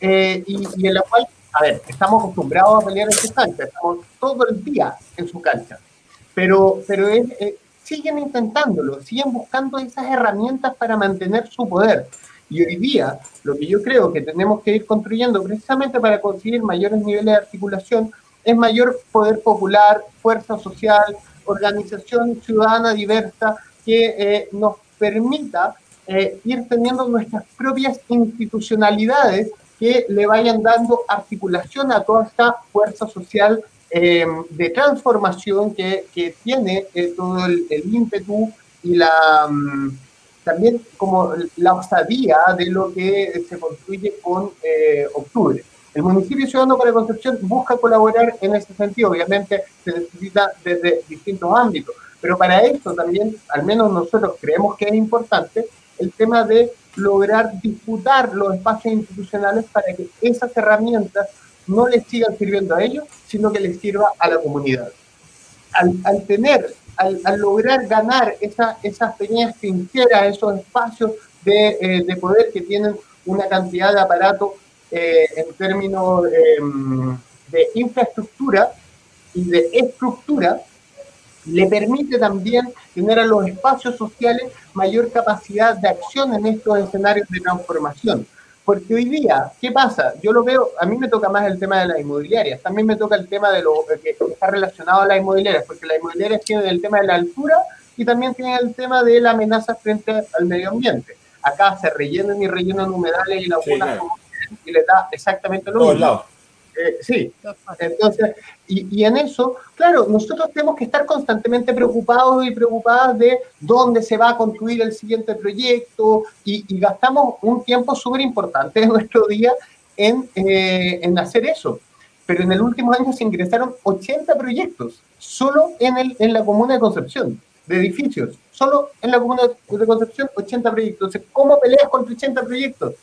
Speaker 5: eh, y, en la cual, a ver, estamos acostumbrados a pelear en su cancha, estamos todo el día en su cancha, pero, pero eh, siguen intentándolo, siguen buscando esas herramientas para mantener su poder. Y hoy día, lo que yo creo que tenemos que ir construyendo precisamente para conseguir mayores niveles de articulación es mayor poder popular, fuerza social, organización ciudadana diversa que eh, nos permita eh, ir teniendo nuestras propias institucionalidades que le vayan dando articulación a toda esta fuerza social eh, de transformación que, que tiene todo el, ímpetu y la mm, también como la osadía de lo que se construye con octubre. El municipio ciudadano para Concepción busca colaborar en ese sentido, obviamente se necesita desde distintos ámbitos, pero para esto también, al menos nosotros creemos que es importante el tema de lograr disputar los espacios institucionales para que esas herramientas no les sigan sirviendo a ellos, sino que les sirva a la comunidad. Al, tener, al, lograr ganar esa, esas pequeñas trincheras, esos espacios de, eh, de poder que tienen una cantidad de aparatos eh, en términos em, de infraestructura y de estructura, le permite también tener a los espacios sociales mayor capacidad de acción en estos escenarios de transformación. Porque hoy día, ¿qué pasa? Yo lo veo, a mí me toca más el tema de las inmobiliarias, también me toca el tema de lo que está relacionado a las inmobiliarias, porque las inmobiliarias tienen el tema de la altura y también tienen el tema de la amenaza frente al medio ambiente. Acá se rellenan y rellenan humedales y lagunas como y les da exactamente lo mismo. Eh, sí, entonces, y, y, en eso, claro, nosotros tenemos que estar constantemente preocupados y preocupadas de dónde se va a construir el siguiente proyecto y, y gastamos un tiempo súper importante de nuestro día en, eh, en hacer eso. Pero en el último año se ingresaron 80 proyectos, solo en, el, en la comuna de Concepción, de edificios. Solo en la comuna de Concepción, 80 proyectos. Entonces, ¿cómo peleas contra 80 proyectos?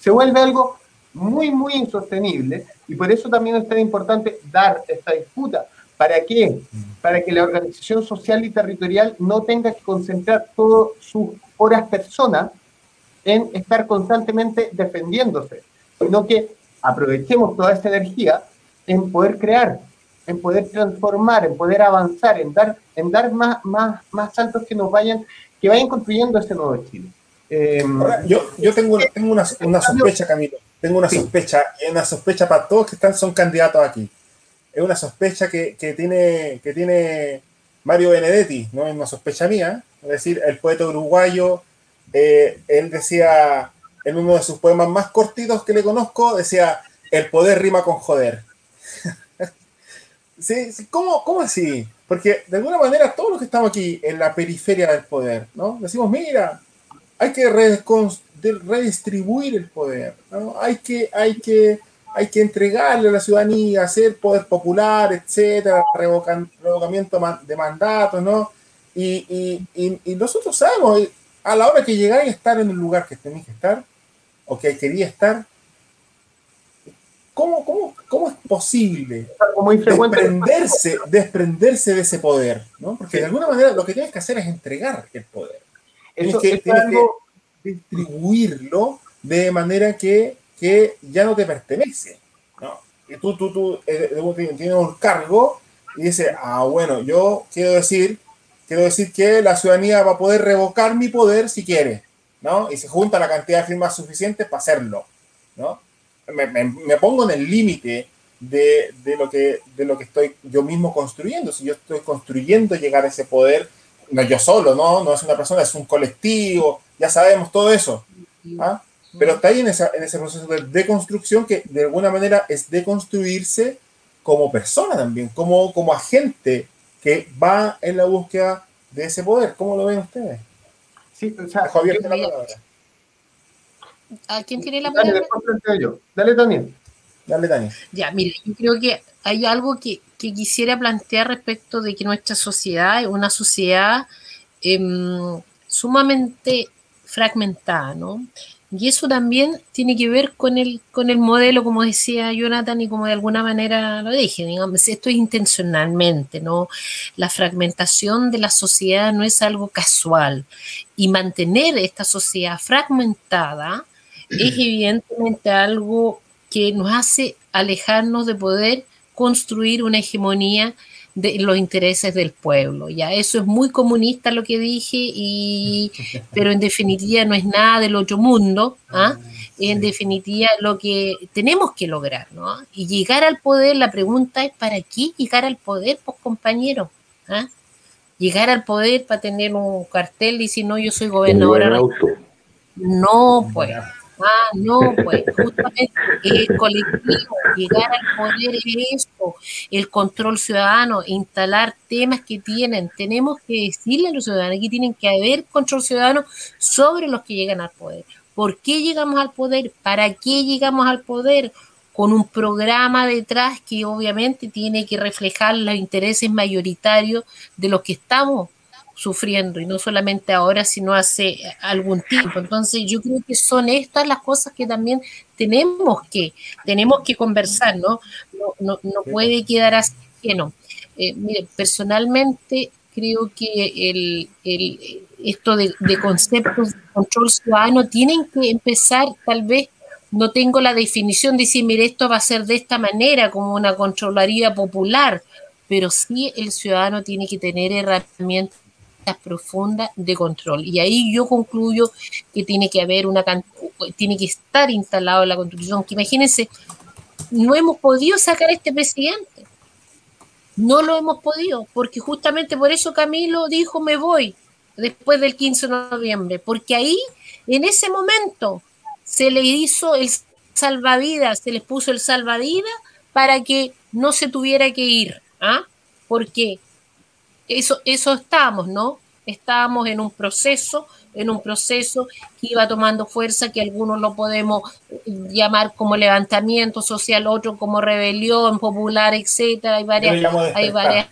Speaker 5: Se vuelve algo muy, muy insostenible y por eso también es tan importante dar esta disputa. ¿Para qué? Para que la organización social y territorial no tenga que concentrar todas sus horas personas en estar constantemente defendiéndose, sino que aprovechemos toda esta energía en poder crear, en poder transformar, en poder avanzar, en dar, en dar más, más, más saltos que nos vayan, que vayan construyendo este nuevo Chile.
Speaker 1: Eh, Ahora, yo, yo tengo, tengo una, una sospecha, Camilo. Tengo una sí. sospecha, y una sospecha para todos que están, son candidatos aquí. Es una sospecha que, que, tiene, que tiene Mario Benedetti, no es una sospecha mía. Es decir, el poeta uruguayo, eh, él decía, en uno de sus poemas más cortitos que le conozco, decía, el poder rima con joder. ¿Sí? ¿Cómo, ¿Cómo así? Porque de alguna manera todos los que estamos aquí en la periferia del poder, ¿no? Decimos, mira, hay que redistribuir el poder, ¿no? hay, que, hay, que, hay que entregarle a la ciudadanía, hacer poder popular, etcétera, revocan, revocamiento de mandatos, ¿no? Y, y, y, nosotros sabemos, a la hora que llegáis a estar en el lugar que tenéis que estar, o que quería estar, ¿cómo, cómo, cómo es posible desprenderse, desprenderse de ese poder? ¿no? Porque de alguna manera lo que tienes que hacer es entregar el poder. Eso, que, tienes algo... que, distribuirlo de manera que, que, ya no te pertenece. ¿no? Y tú, tú, tú eh, tienes un cargo y dices, ah, bueno, yo quiero decir, quiero decir que la ciudadanía va a poder revocar mi poder si quiere, ¿no? Y se junta la cantidad de firmas suficientes para hacerlo, ¿no? Me, me, me pongo en el límite de, de, lo que, de lo que estoy yo mismo construyendo. Si yo estoy construyendo llegar a ese poder, no yo solo, no, no es una persona, es un colectivo, ya sabemos todo eso. ¿ah? Pero está ahí en, esa, en ese proceso de deconstrucción que de alguna manera es deconstruirse como persona también, como, como agente que va en la búsqueda de ese poder. ¿Cómo lo ven ustedes?
Speaker 5: Sí, o sea,
Speaker 1: Dejo abierta la palabra.
Speaker 2: ¿A quién tiene la palabra?
Speaker 5: Dale, yo. Dale, Daniel.
Speaker 1: Dale, Daniel.
Speaker 2: Ya, mire, yo creo que hay algo que, que quisiera plantear respecto de que nuestra sociedad es una sociedad eh, sumamente fragmentada, ¿no? Y eso también tiene que ver con el, con el modelo, como decía Jonathan, y como de alguna manera lo dije, digamos, esto es intencionalmente, ¿no? La fragmentación de la sociedad no es algo casual. Y mantener esta sociedad fragmentada es evidentemente algo que nos hace alejarnos de poder construir una hegemonía de los intereses del pueblo. Ya eso es muy comunista lo que dije, y, pero en definitiva no es nada del otro mundo. ¿ah? En definitiva lo que tenemos que lograr, ¿no? Y llegar al poder, la pregunta es ¿para qué llegar al poder, pues compañeros? ¿Ah? Llegar al poder para tener un cartel y si no yo soy gobernadora. No, pues. Ah, no, pues justamente el colectivo, llegar al poder es esto, el control ciudadano, instalar temas que tienen. Tenemos que decirle a los ciudadanos que tienen que haber control ciudadano sobre los que llegan al poder. ¿Por qué llegamos al poder? ¿Para qué llegamos al poder? Con un programa detrás que obviamente tiene que reflejar los intereses mayoritarios de los que estamos sufriendo y no solamente ahora, sino hace algún tiempo. Entonces, yo creo que son estas las cosas que también tenemos que, tenemos que conversar, ¿no? No, no, no puede quedar así que no. Eh, mire, personalmente creo que el, el, esto de, de conceptos de control ciudadano tienen que empezar tal vez no tengo la definición de decir, mire, esto va a ser de esta manera, como una controlaría popular, pero sí el ciudadano tiene que tener herramientas profunda de control. Y ahí yo concluyo que tiene que haber una tiene que estar instalado la constitución, que imagínense, no hemos podido sacar a este presidente. No lo hemos podido, porque justamente por eso Camilo dijo me voy después del 15 de noviembre, porque ahí, en ese momento, se le hizo el salvavidas, se les puso el salvavidas para que no se tuviera que ir, ¿ah? Porque eso, eso estábamos, ¿no? Estábamos en un proceso, en un proceso que iba tomando fuerza, que algunos lo podemos llamar como levantamiento social, otro como rebelión popular, etcétera. Hay varias, hay varias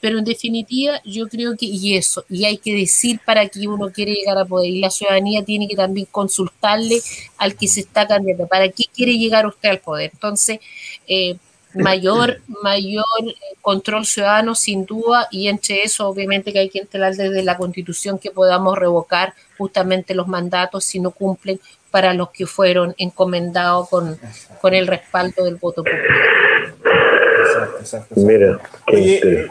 Speaker 2: pero en definitiva, yo creo que, y eso, y hay que decir para que uno quiere llegar a poder, y la ciudadanía tiene que también consultarle al que se está cambiando, para qué quiere llegar usted al poder. Entonces, eh, mayor, mayor eh, control ciudadano, sin duda, y entre eso, obviamente, que hay que entrar desde la constitución que podamos revocar justamente los mandatos si no cumplen para los que fueron encomendados con, con el respaldo del voto popular.
Speaker 1: Mira, oye,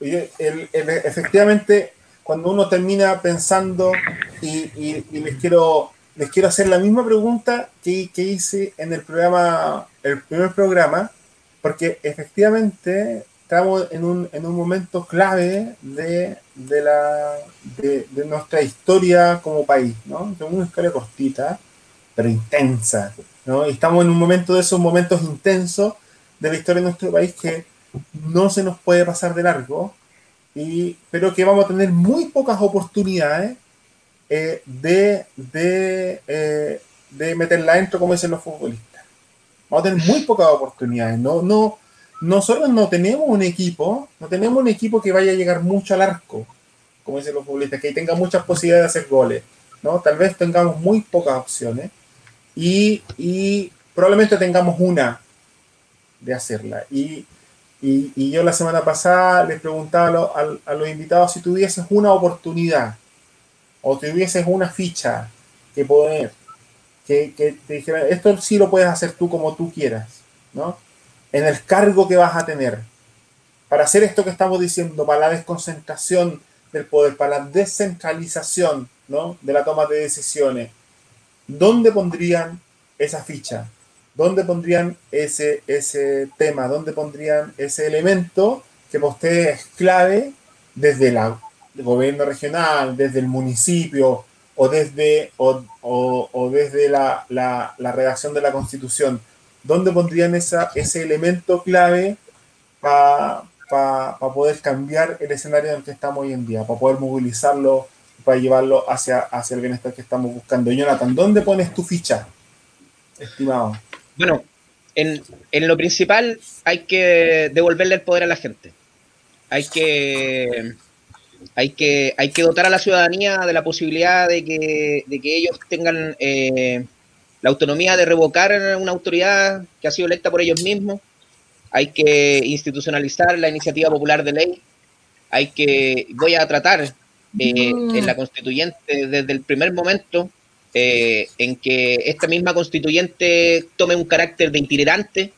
Speaker 1: efectivamente, cuando uno termina pensando, y, les quiero les quiero hacer la misma pregunta que, que, hice en el programa, el primer programa, porque efectivamente estamos en un, en un momento clave de, de la, de, nuestra historia como país, ¿no? Es una historia cortita, pero intensa, ¿no? Y estamos en un momento de esos momentos intensos de la historia de nuestro país que no se nos puede pasar de largo, y, pero que vamos a tener muy pocas oportunidades eh, de, de, eh, de meterla dentro, como dicen los futbolistas. Vamos a tener muy pocas oportunidades. No, no, nosotros no tenemos un equipo, no tenemos un equipo que vaya a llegar mucho al arco, como dicen los futbolistas, que tenga muchas posibilidades de hacer goles. ¿no? Tal vez tengamos muy pocas opciones y, y probablemente tengamos una de hacerla. Y, y, yo la semana pasada les preguntaba a, los invitados si tuvieses una oportunidad o tuvieses una ficha que poder, que, que te dijera, esto sí lo puedes hacer tú como tú quieras, ¿no? En el cargo que vas a tener, para hacer esto que estamos diciendo, para la desconcentración del poder, para la descentralización, ¿no? De la toma de decisiones, ¿dónde pondrían esa ficha? ¿dónde pondrían ese, ese tema? ¿Dónde pondrían ese elemento que para ustedes es clave desde gobierno regional, desde el municipio o desde, o, desde la, redacción de la constitución? ¿Dónde pondrían esa, ese elemento clave para poder cambiar el escenario en el que estamos hoy en día, para poder movilizarlo, para llevarlo hacia, hacia el bienestar que estamos buscando? Jonathan, ¿dónde pones tu ficha, estimado?
Speaker 3: Bueno, en, lo principal hay que devolverle el poder a la gente. Hay que, hay que, hay que dotar a la ciudadanía de la posibilidad de que, ellos tengan eh, la autonomía de revocar una autoridad que ha sido electa por ellos mismos. Hay que institucionalizar la iniciativa popular de ley. Hay que, voy a tratar eh, en la constituyente desde el primer momento eh, en que esta misma constituyente tome un carácter de itinerante,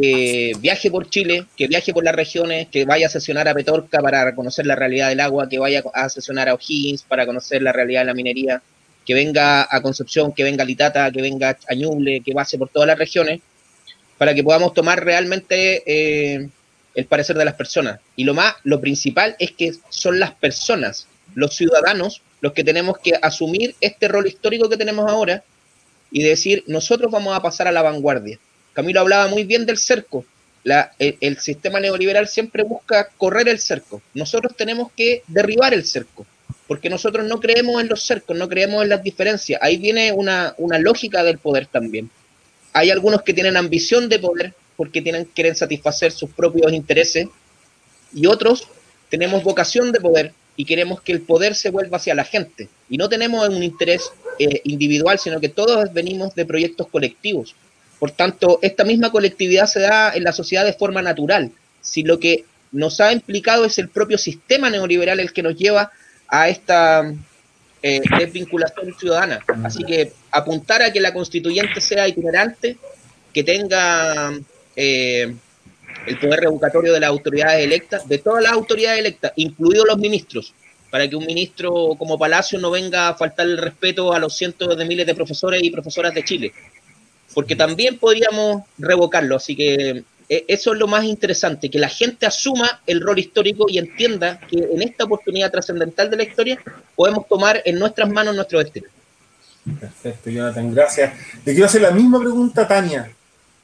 Speaker 3: que viaje por Chile, que viaje por las regiones, que vaya a sesionar a Petorca para conocer la realidad del agua, que vaya a sesionar a O'Higgins para conocer la realidad de la minería, que venga a Concepción, que venga a Litata, que venga a Ñuble, que pase por todas las regiones, para que podamos tomar realmente eh, el parecer de las personas. Y lo más, lo principal es que son las personas, los ciudadanos, los que tenemos que asumir este rol histórico que tenemos ahora y decir, nosotros vamos a pasar a la vanguardia. Camilo hablaba muy bien del cerco. el, sistema neoliberal siempre busca correr el cerco. Nosotros tenemos que derribar el cerco, porque nosotros no creemos en los cercos, no creemos en las diferencias. Ahí viene una, una lógica del poder también. Hay algunos que tienen ambición de poder porque tienen, quieren satisfacer sus propios intereses y otros tenemos vocación de poder y queremos que el poder se vuelva hacia la gente. Y no tenemos un interés eh, individual, sino que todos venimos de proyectos colectivos. Por tanto, esta misma colectividad se da en la sociedad de forma natural. Si lo que nos ha implicado es el propio sistema neoliberal el que nos lleva a esta eh, desvinculación ciudadana. Así que apuntar a que la constituyente sea itinerante, que tenga eh, el poder revocatorio de las autoridades electas, de todas las autoridades electas, incluidos los ministros, para que un ministro como Palacio no venga a faltar el respeto a los cientos de miles de profesores y profesoras de Chile, porque también podríamos revocarlo, así que eh, eso es lo más interesante, que la gente asuma el rol histórico y entienda que en esta oportunidad trascendental de la historia podemos tomar en nuestras manos nuestro destino.
Speaker 1: Perfecto, Jonathan, gracias. Te quiero hacer la misma pregunta a Tania.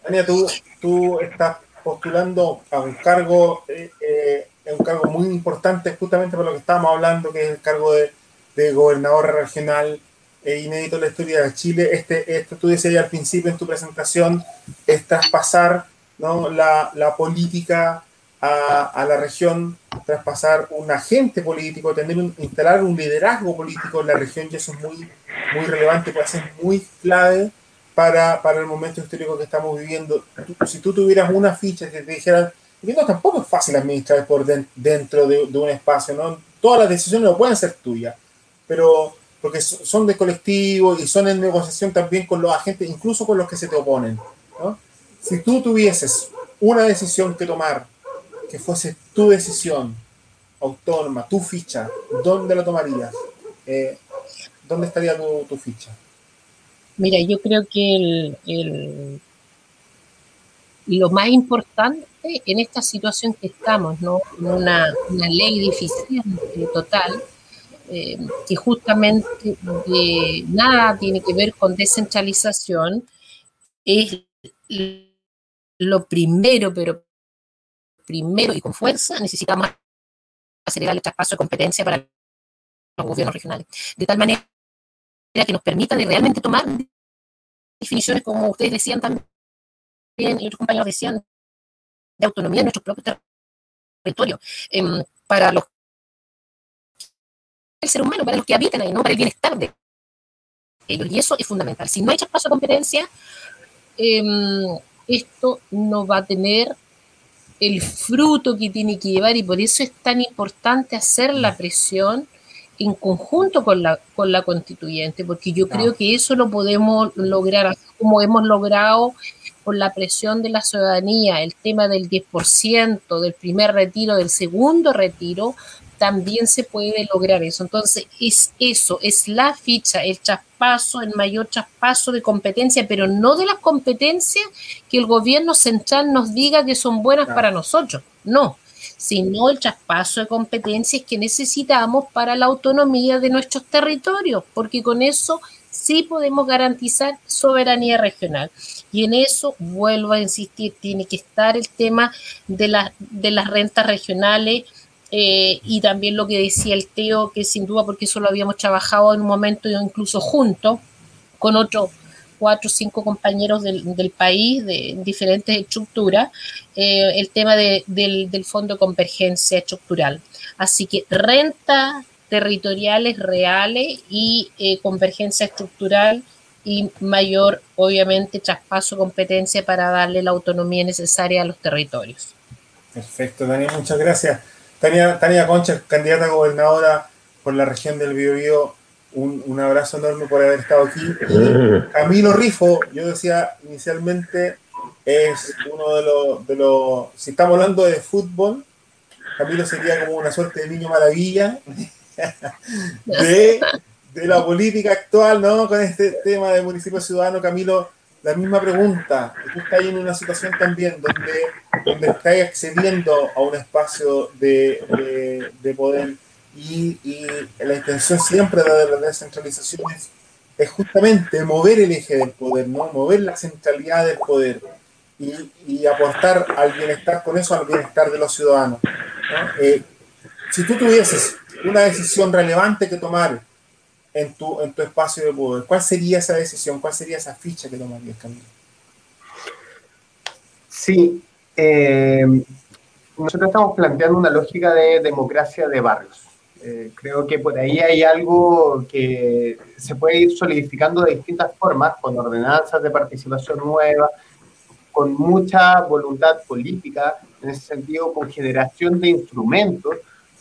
Speaker 1: Tania, tú, tú estás postulando a un cargo, eh, eh, un cargo muy importante justamente por lo que estábamos hablando, que es el cargo de, de gobernador regional inédito en la historia de Chile. Este, esto tú decías al principio en tu presentación, es traspasar ¿no? la, la política a, a, la región, traspasar un agente político, tener un, instalar un liderazgo político en la región, y eso es muy, muy relevante, puede ser muy clave para, para el momento histórico que estamos viviendo. Si tú tuvieras una ficha que te dijeran, no, tampoco es fácil administrar por dentro de, de, un espacio, ¿no? Todas las decisiones no pueden ser tuyas, pero porque son de colectivo y son en negociación también con los agentes, incluso con los que se te oponen, ¿no? Si tú tuvieses una decisión que tomar que fuese tu decisión autónoma, tu ficha, ¿dónde lo tomarías? Eh, ¿Dónde estaría tu, ficha?
Speaker 2: Mira, yo creo que el, lo más importante en esta situación que estamos, ¿no? Una, una ley deficiente total, eh, que justamente de nada tiene que ver con descentralización, es lo primero, pero primero y con fuerza, necesitamos acelerar el traspaso de competencia para los gobiernos regionales. De tal manera que nos permita de realmente tomar definiciones, como ustedes decían también, y otros compañeros decían, de autonomía en nuestros propios territorios, eh, para los el ser humano, para los que habitan ahí, ¿no? para el bienestar de ellos. Y eso es fundamental. Si no hay traspaso de competencia, eh, esto no va a tener el fruto que tiene que llevar y por eso es tan importante hacer la presión en conjunto con la, con la constituyente, porque yo creo que eso lo podemos lograr, así como hemos logrado con la presión de la ciudadanía, el tema del 10%, del primer retiro, del segundo retiro, también se puede lograr eso. Entonces, es eso, es la ficha, el traspaso, el mayor traspaso de competencia, pero no de las competencias que el gobierno central nos diga que son buenas claro. para nosotros, no, sino el traspaso de competencias que necesitamos para la autonomía de nuestros territorios, porque con eso sí podemos garantizar soberanía regional. Y en eso, vuelvo a insistir, tiene que estar el tema de, la, de las rentas regionales eh, y también lo que decía el Teo, que sin duda, porque eso lo habíamos trabajado en un momento incluso juntos con otros cuatro o cinco compañeros del, del, país de diferentes estructuras, eh, el tema de, del, del, Fondo de Convergencia Estructural. Así que renta territoriales reales y eh, convergencia estructural y mayor, obviamente, traspaso competencia para darle la autonomía necesaria a los territorios.
Speaker 1: Perfecto, Daniel, muchas gracias. Tania, Tania Concha, candidata a gobernadora por la región del Biobío, un, un, abrazo enorme por haber estado aquí. Camilo Rifo, yo decía inicialmente, es uno de los, de los, si estamos hablando de fútbol, Camilo sería como una suerte de niño maravilla de, de la política actual, ¿no? Con este tema de municipio ciudadano, Camilo, la misma pregunta. Tú estás en una situación también donde, donde estás accediendo a un espacio de, de, de poder y, y, la intención siempre de la descentralización es, es, justamente mover el eje del poder, ¿no? mover la centralidad del poder y, y aportar al bienestar con eso, al bienestar de los ciudadanos. ¿no? Eh, si tú tuvieses una decisión relevante que tomar en tu, en tu espacio de poder. ¿Cuál sería esa decisión? ¿Cuál sería esa ficha que tomarías, Camilo?
Speaker 5: Sí, eh, nosotros estamos planteando una lógica de democracia de barrios. Eh, creo que por ahí hay algo que se puede ir solidificando de distintas formas, con ordenanzas de participación nueva, con mucha voluntad política, en ese sentido, con generación de instrumentos,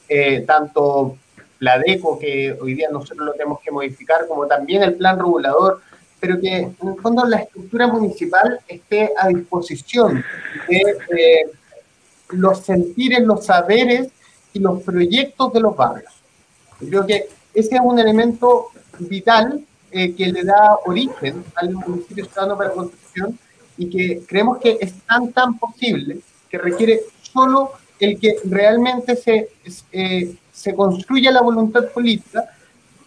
Speaker 5: eh, tanto la DECO, que hoy día nosotros lo tenemos que modificar, como también el plan regulador, pero que en el fondo la estructura municipal esté a disposición de eh, los sentires, los saberes y los proyectos de los barrios. Creo que ese es un elemento vital eh, que le da origen al municipio ciudadano para construcción y que creemos que es tan, tan posible que requiere solo el que realmente se, eh, se construya la voluntad política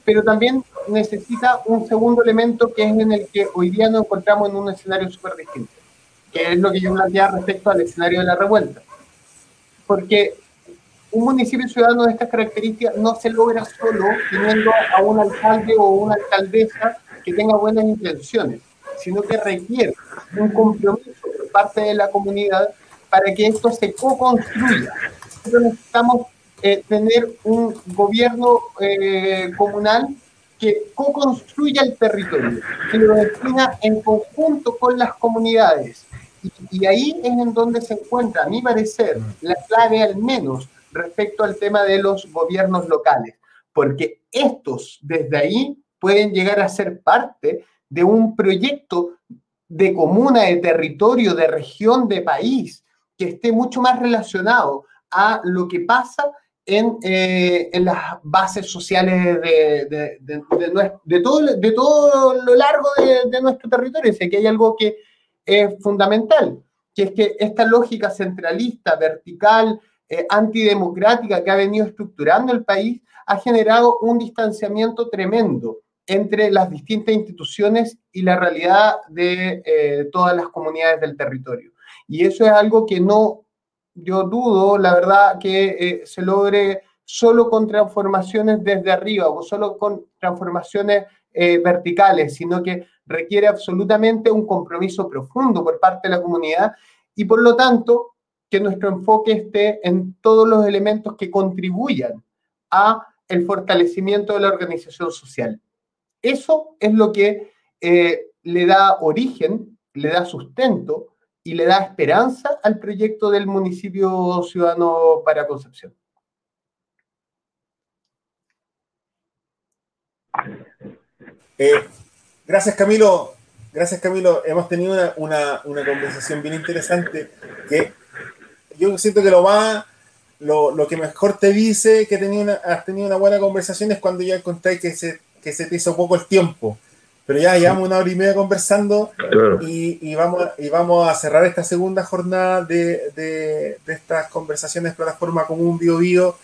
Speaker 5: pero también necesita un segundo elemento que es en el que hoy día nos encontramos en un escenario súper distinto, que es lo que yo planteaba respecto al escenario de la revuelta. Porque un municipio ciudadano de estas características no se logra solo teniendo a un alcalde o una alcaldesa que tenga buenas intenciones, sino que requiere un compromiso por parte de la comunidad para que esto se co-construya. Necesitamos eh, tener un gobierno eh, comunal que co-construya el territorio, que lo destina en conjunto con las comunidades. Y, y, ahí es en donde se encuentra, a mi parecer, la clave al menos respecto al tema de los gobiernos locales, porque estos desde ahí pueden llegar a ser parte de un proyecto de comuna, de territorio, de región, de país, que esté mucho más relacionado a lo que pasa en, eh, en las bases sociales de, de, de, de, todo, de todo lo largo de, nuestro territorio. Sé que hay algo que es fundamental, que es que esta lógica centralista, vertical, eh, antidemocrática que ha venido estructurando el país ha generado un distanciamiento tremendo entre las distintas instituciones y la realidad de eh, todas las comunidades del territorio. Y eso es algo que no yo dudo, la verdad, que eh, se logre solo con transformaciones desde arriba o solo con transformaciones eh, verticales, sino que requiere absolutamente un compromiso profundo por parte de la comunidad y por lo tanto que nuestro enfoque esté en todos los elementos que contribuyan a el fortalecimiento de la organización social. Eso es lo que eh, le da origen, le da sustento y le da esperanza al proyecto del municipio ciudadano para Concepción.
Speaker 1: Eh, gracias Camilo, gracias Camilo. Hemos tenido una, una, conversación bien interesante que yo siento que lo más, lo, lo que mejor te dice que has tenido una buena conversación es cuando ya encontré que se, que se te hizo poco el tiempo. Pero ya llevamos una hora y media conversando y, y, vamos, y vamos a cerrar esta segunda jornada de, de, de estas conversaciones plataforma común Bio Bio,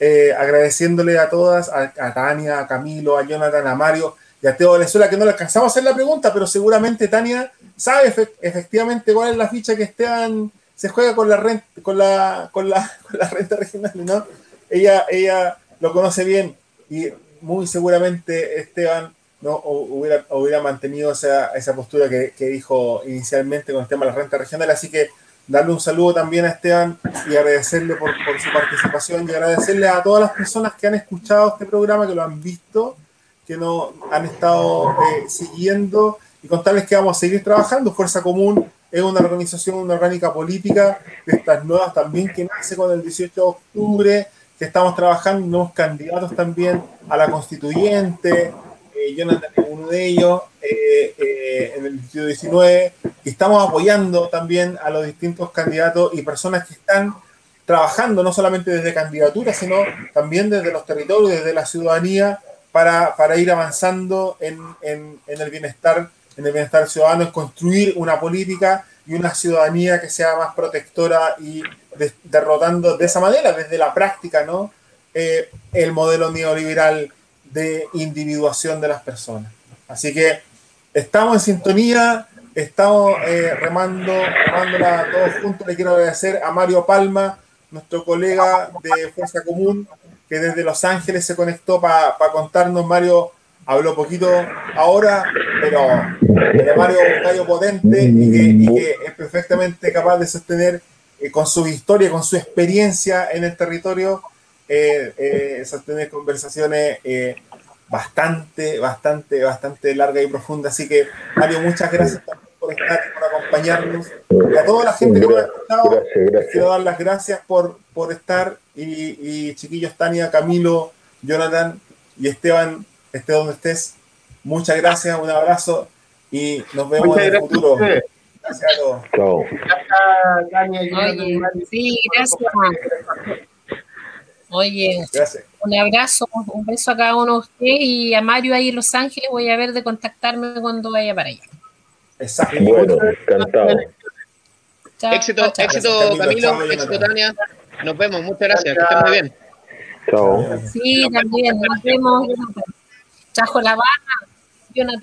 Speaker 1: eh, agradeciéndole a todas, a, a, Tania, a Camilo, a Jonathan, a Mario y a Teo Venezuela, que no le alcanzamos a hacer la pregunta, pero seguramente Tania sabe efectivamente cuál es la ficha que Esteban se juega con la renta, con la, con la, con la renta regional, ¿no? Ella, ella lo conoce bien y muy seguramente Esteban no hubiera, hubiera mantenido esa, esa postura que, que, dijo inicialmente con el tema de la renta regional. Así que darle un saludo también a Esteban y agradecerle por, su participación y agradecerle a todas las personas que han escuchado este programa, que lo han visto, que nos han estado eh, siguiendo y contarles que vamos a seguir trabajando. Fuerza Común es una organización, una orgánica política de estas nuevas también que nace con el 18 de octubre, estamos trabajando nuevos candidatos también a la constituyente, eh, Jonathan es uno de ellos, eh, eh, en el distrito 19, y estamos apoyando también a los distintos candidatos y personas que están trabajando no solamente desde candidaturas, sino también desde los territorios, desde la ciudadanía, para, para ir avanzando en, en, el bienestar, en el bienestar ciudadano, en construir una política y una ciudadanía que sea más protectora y de, derrotando de esa manera, desde la práctica, ¿no? Eh, el modelo neoliberal de individuación de las personas. Así que estamos en sintonía, estamos eh, remando, remándola todos juntos. Le quiero agradecer a Mario Palma, nuestro colega de Fuerza Común, que desde Los Ángeles se conectó para pa contarnos. Mario habló poquito ahora, pero, pero Mario es un gallo potente y que, y que, es perfectamente capaz de sostener eh, con su historia, con su experiencia en el territorio, sostener conversaciones eh, bastante, bastante, bastante largas y profundas. Así que, Mario, muchas gracias por estar, por acompañarnos. Y a toda la gente que nos ha escuchado, quiero dar las gracias por, por estar. Y, y, chiquillos, Tania, Camilo, Jonathan y Esteban, esté donde estés. Muchas gracias, un abrazo y nos vemos muchas en el futuro. Gracias a todos.
Speaker 2: Chao. Oye, sí, gracias. Oye, Gracias. un abrazo, un beso a cada uno de ustedes y a Mario ahí en Los Ángeles voy a ver de contactarme cuando vaya para allá.
Speaker 1: Exacto.
Speaker 6: Bueno, encantado.
Speaker 3: Chao, éxito, chao, éxito Camilo, Camilo chao, éxito Tania. Nos vemos, muchas gracias, que estén muy bien.
Speaker 6: Chao.
Speaker 2: Sí, también, nos vemos. Trajo la barra, Jonathan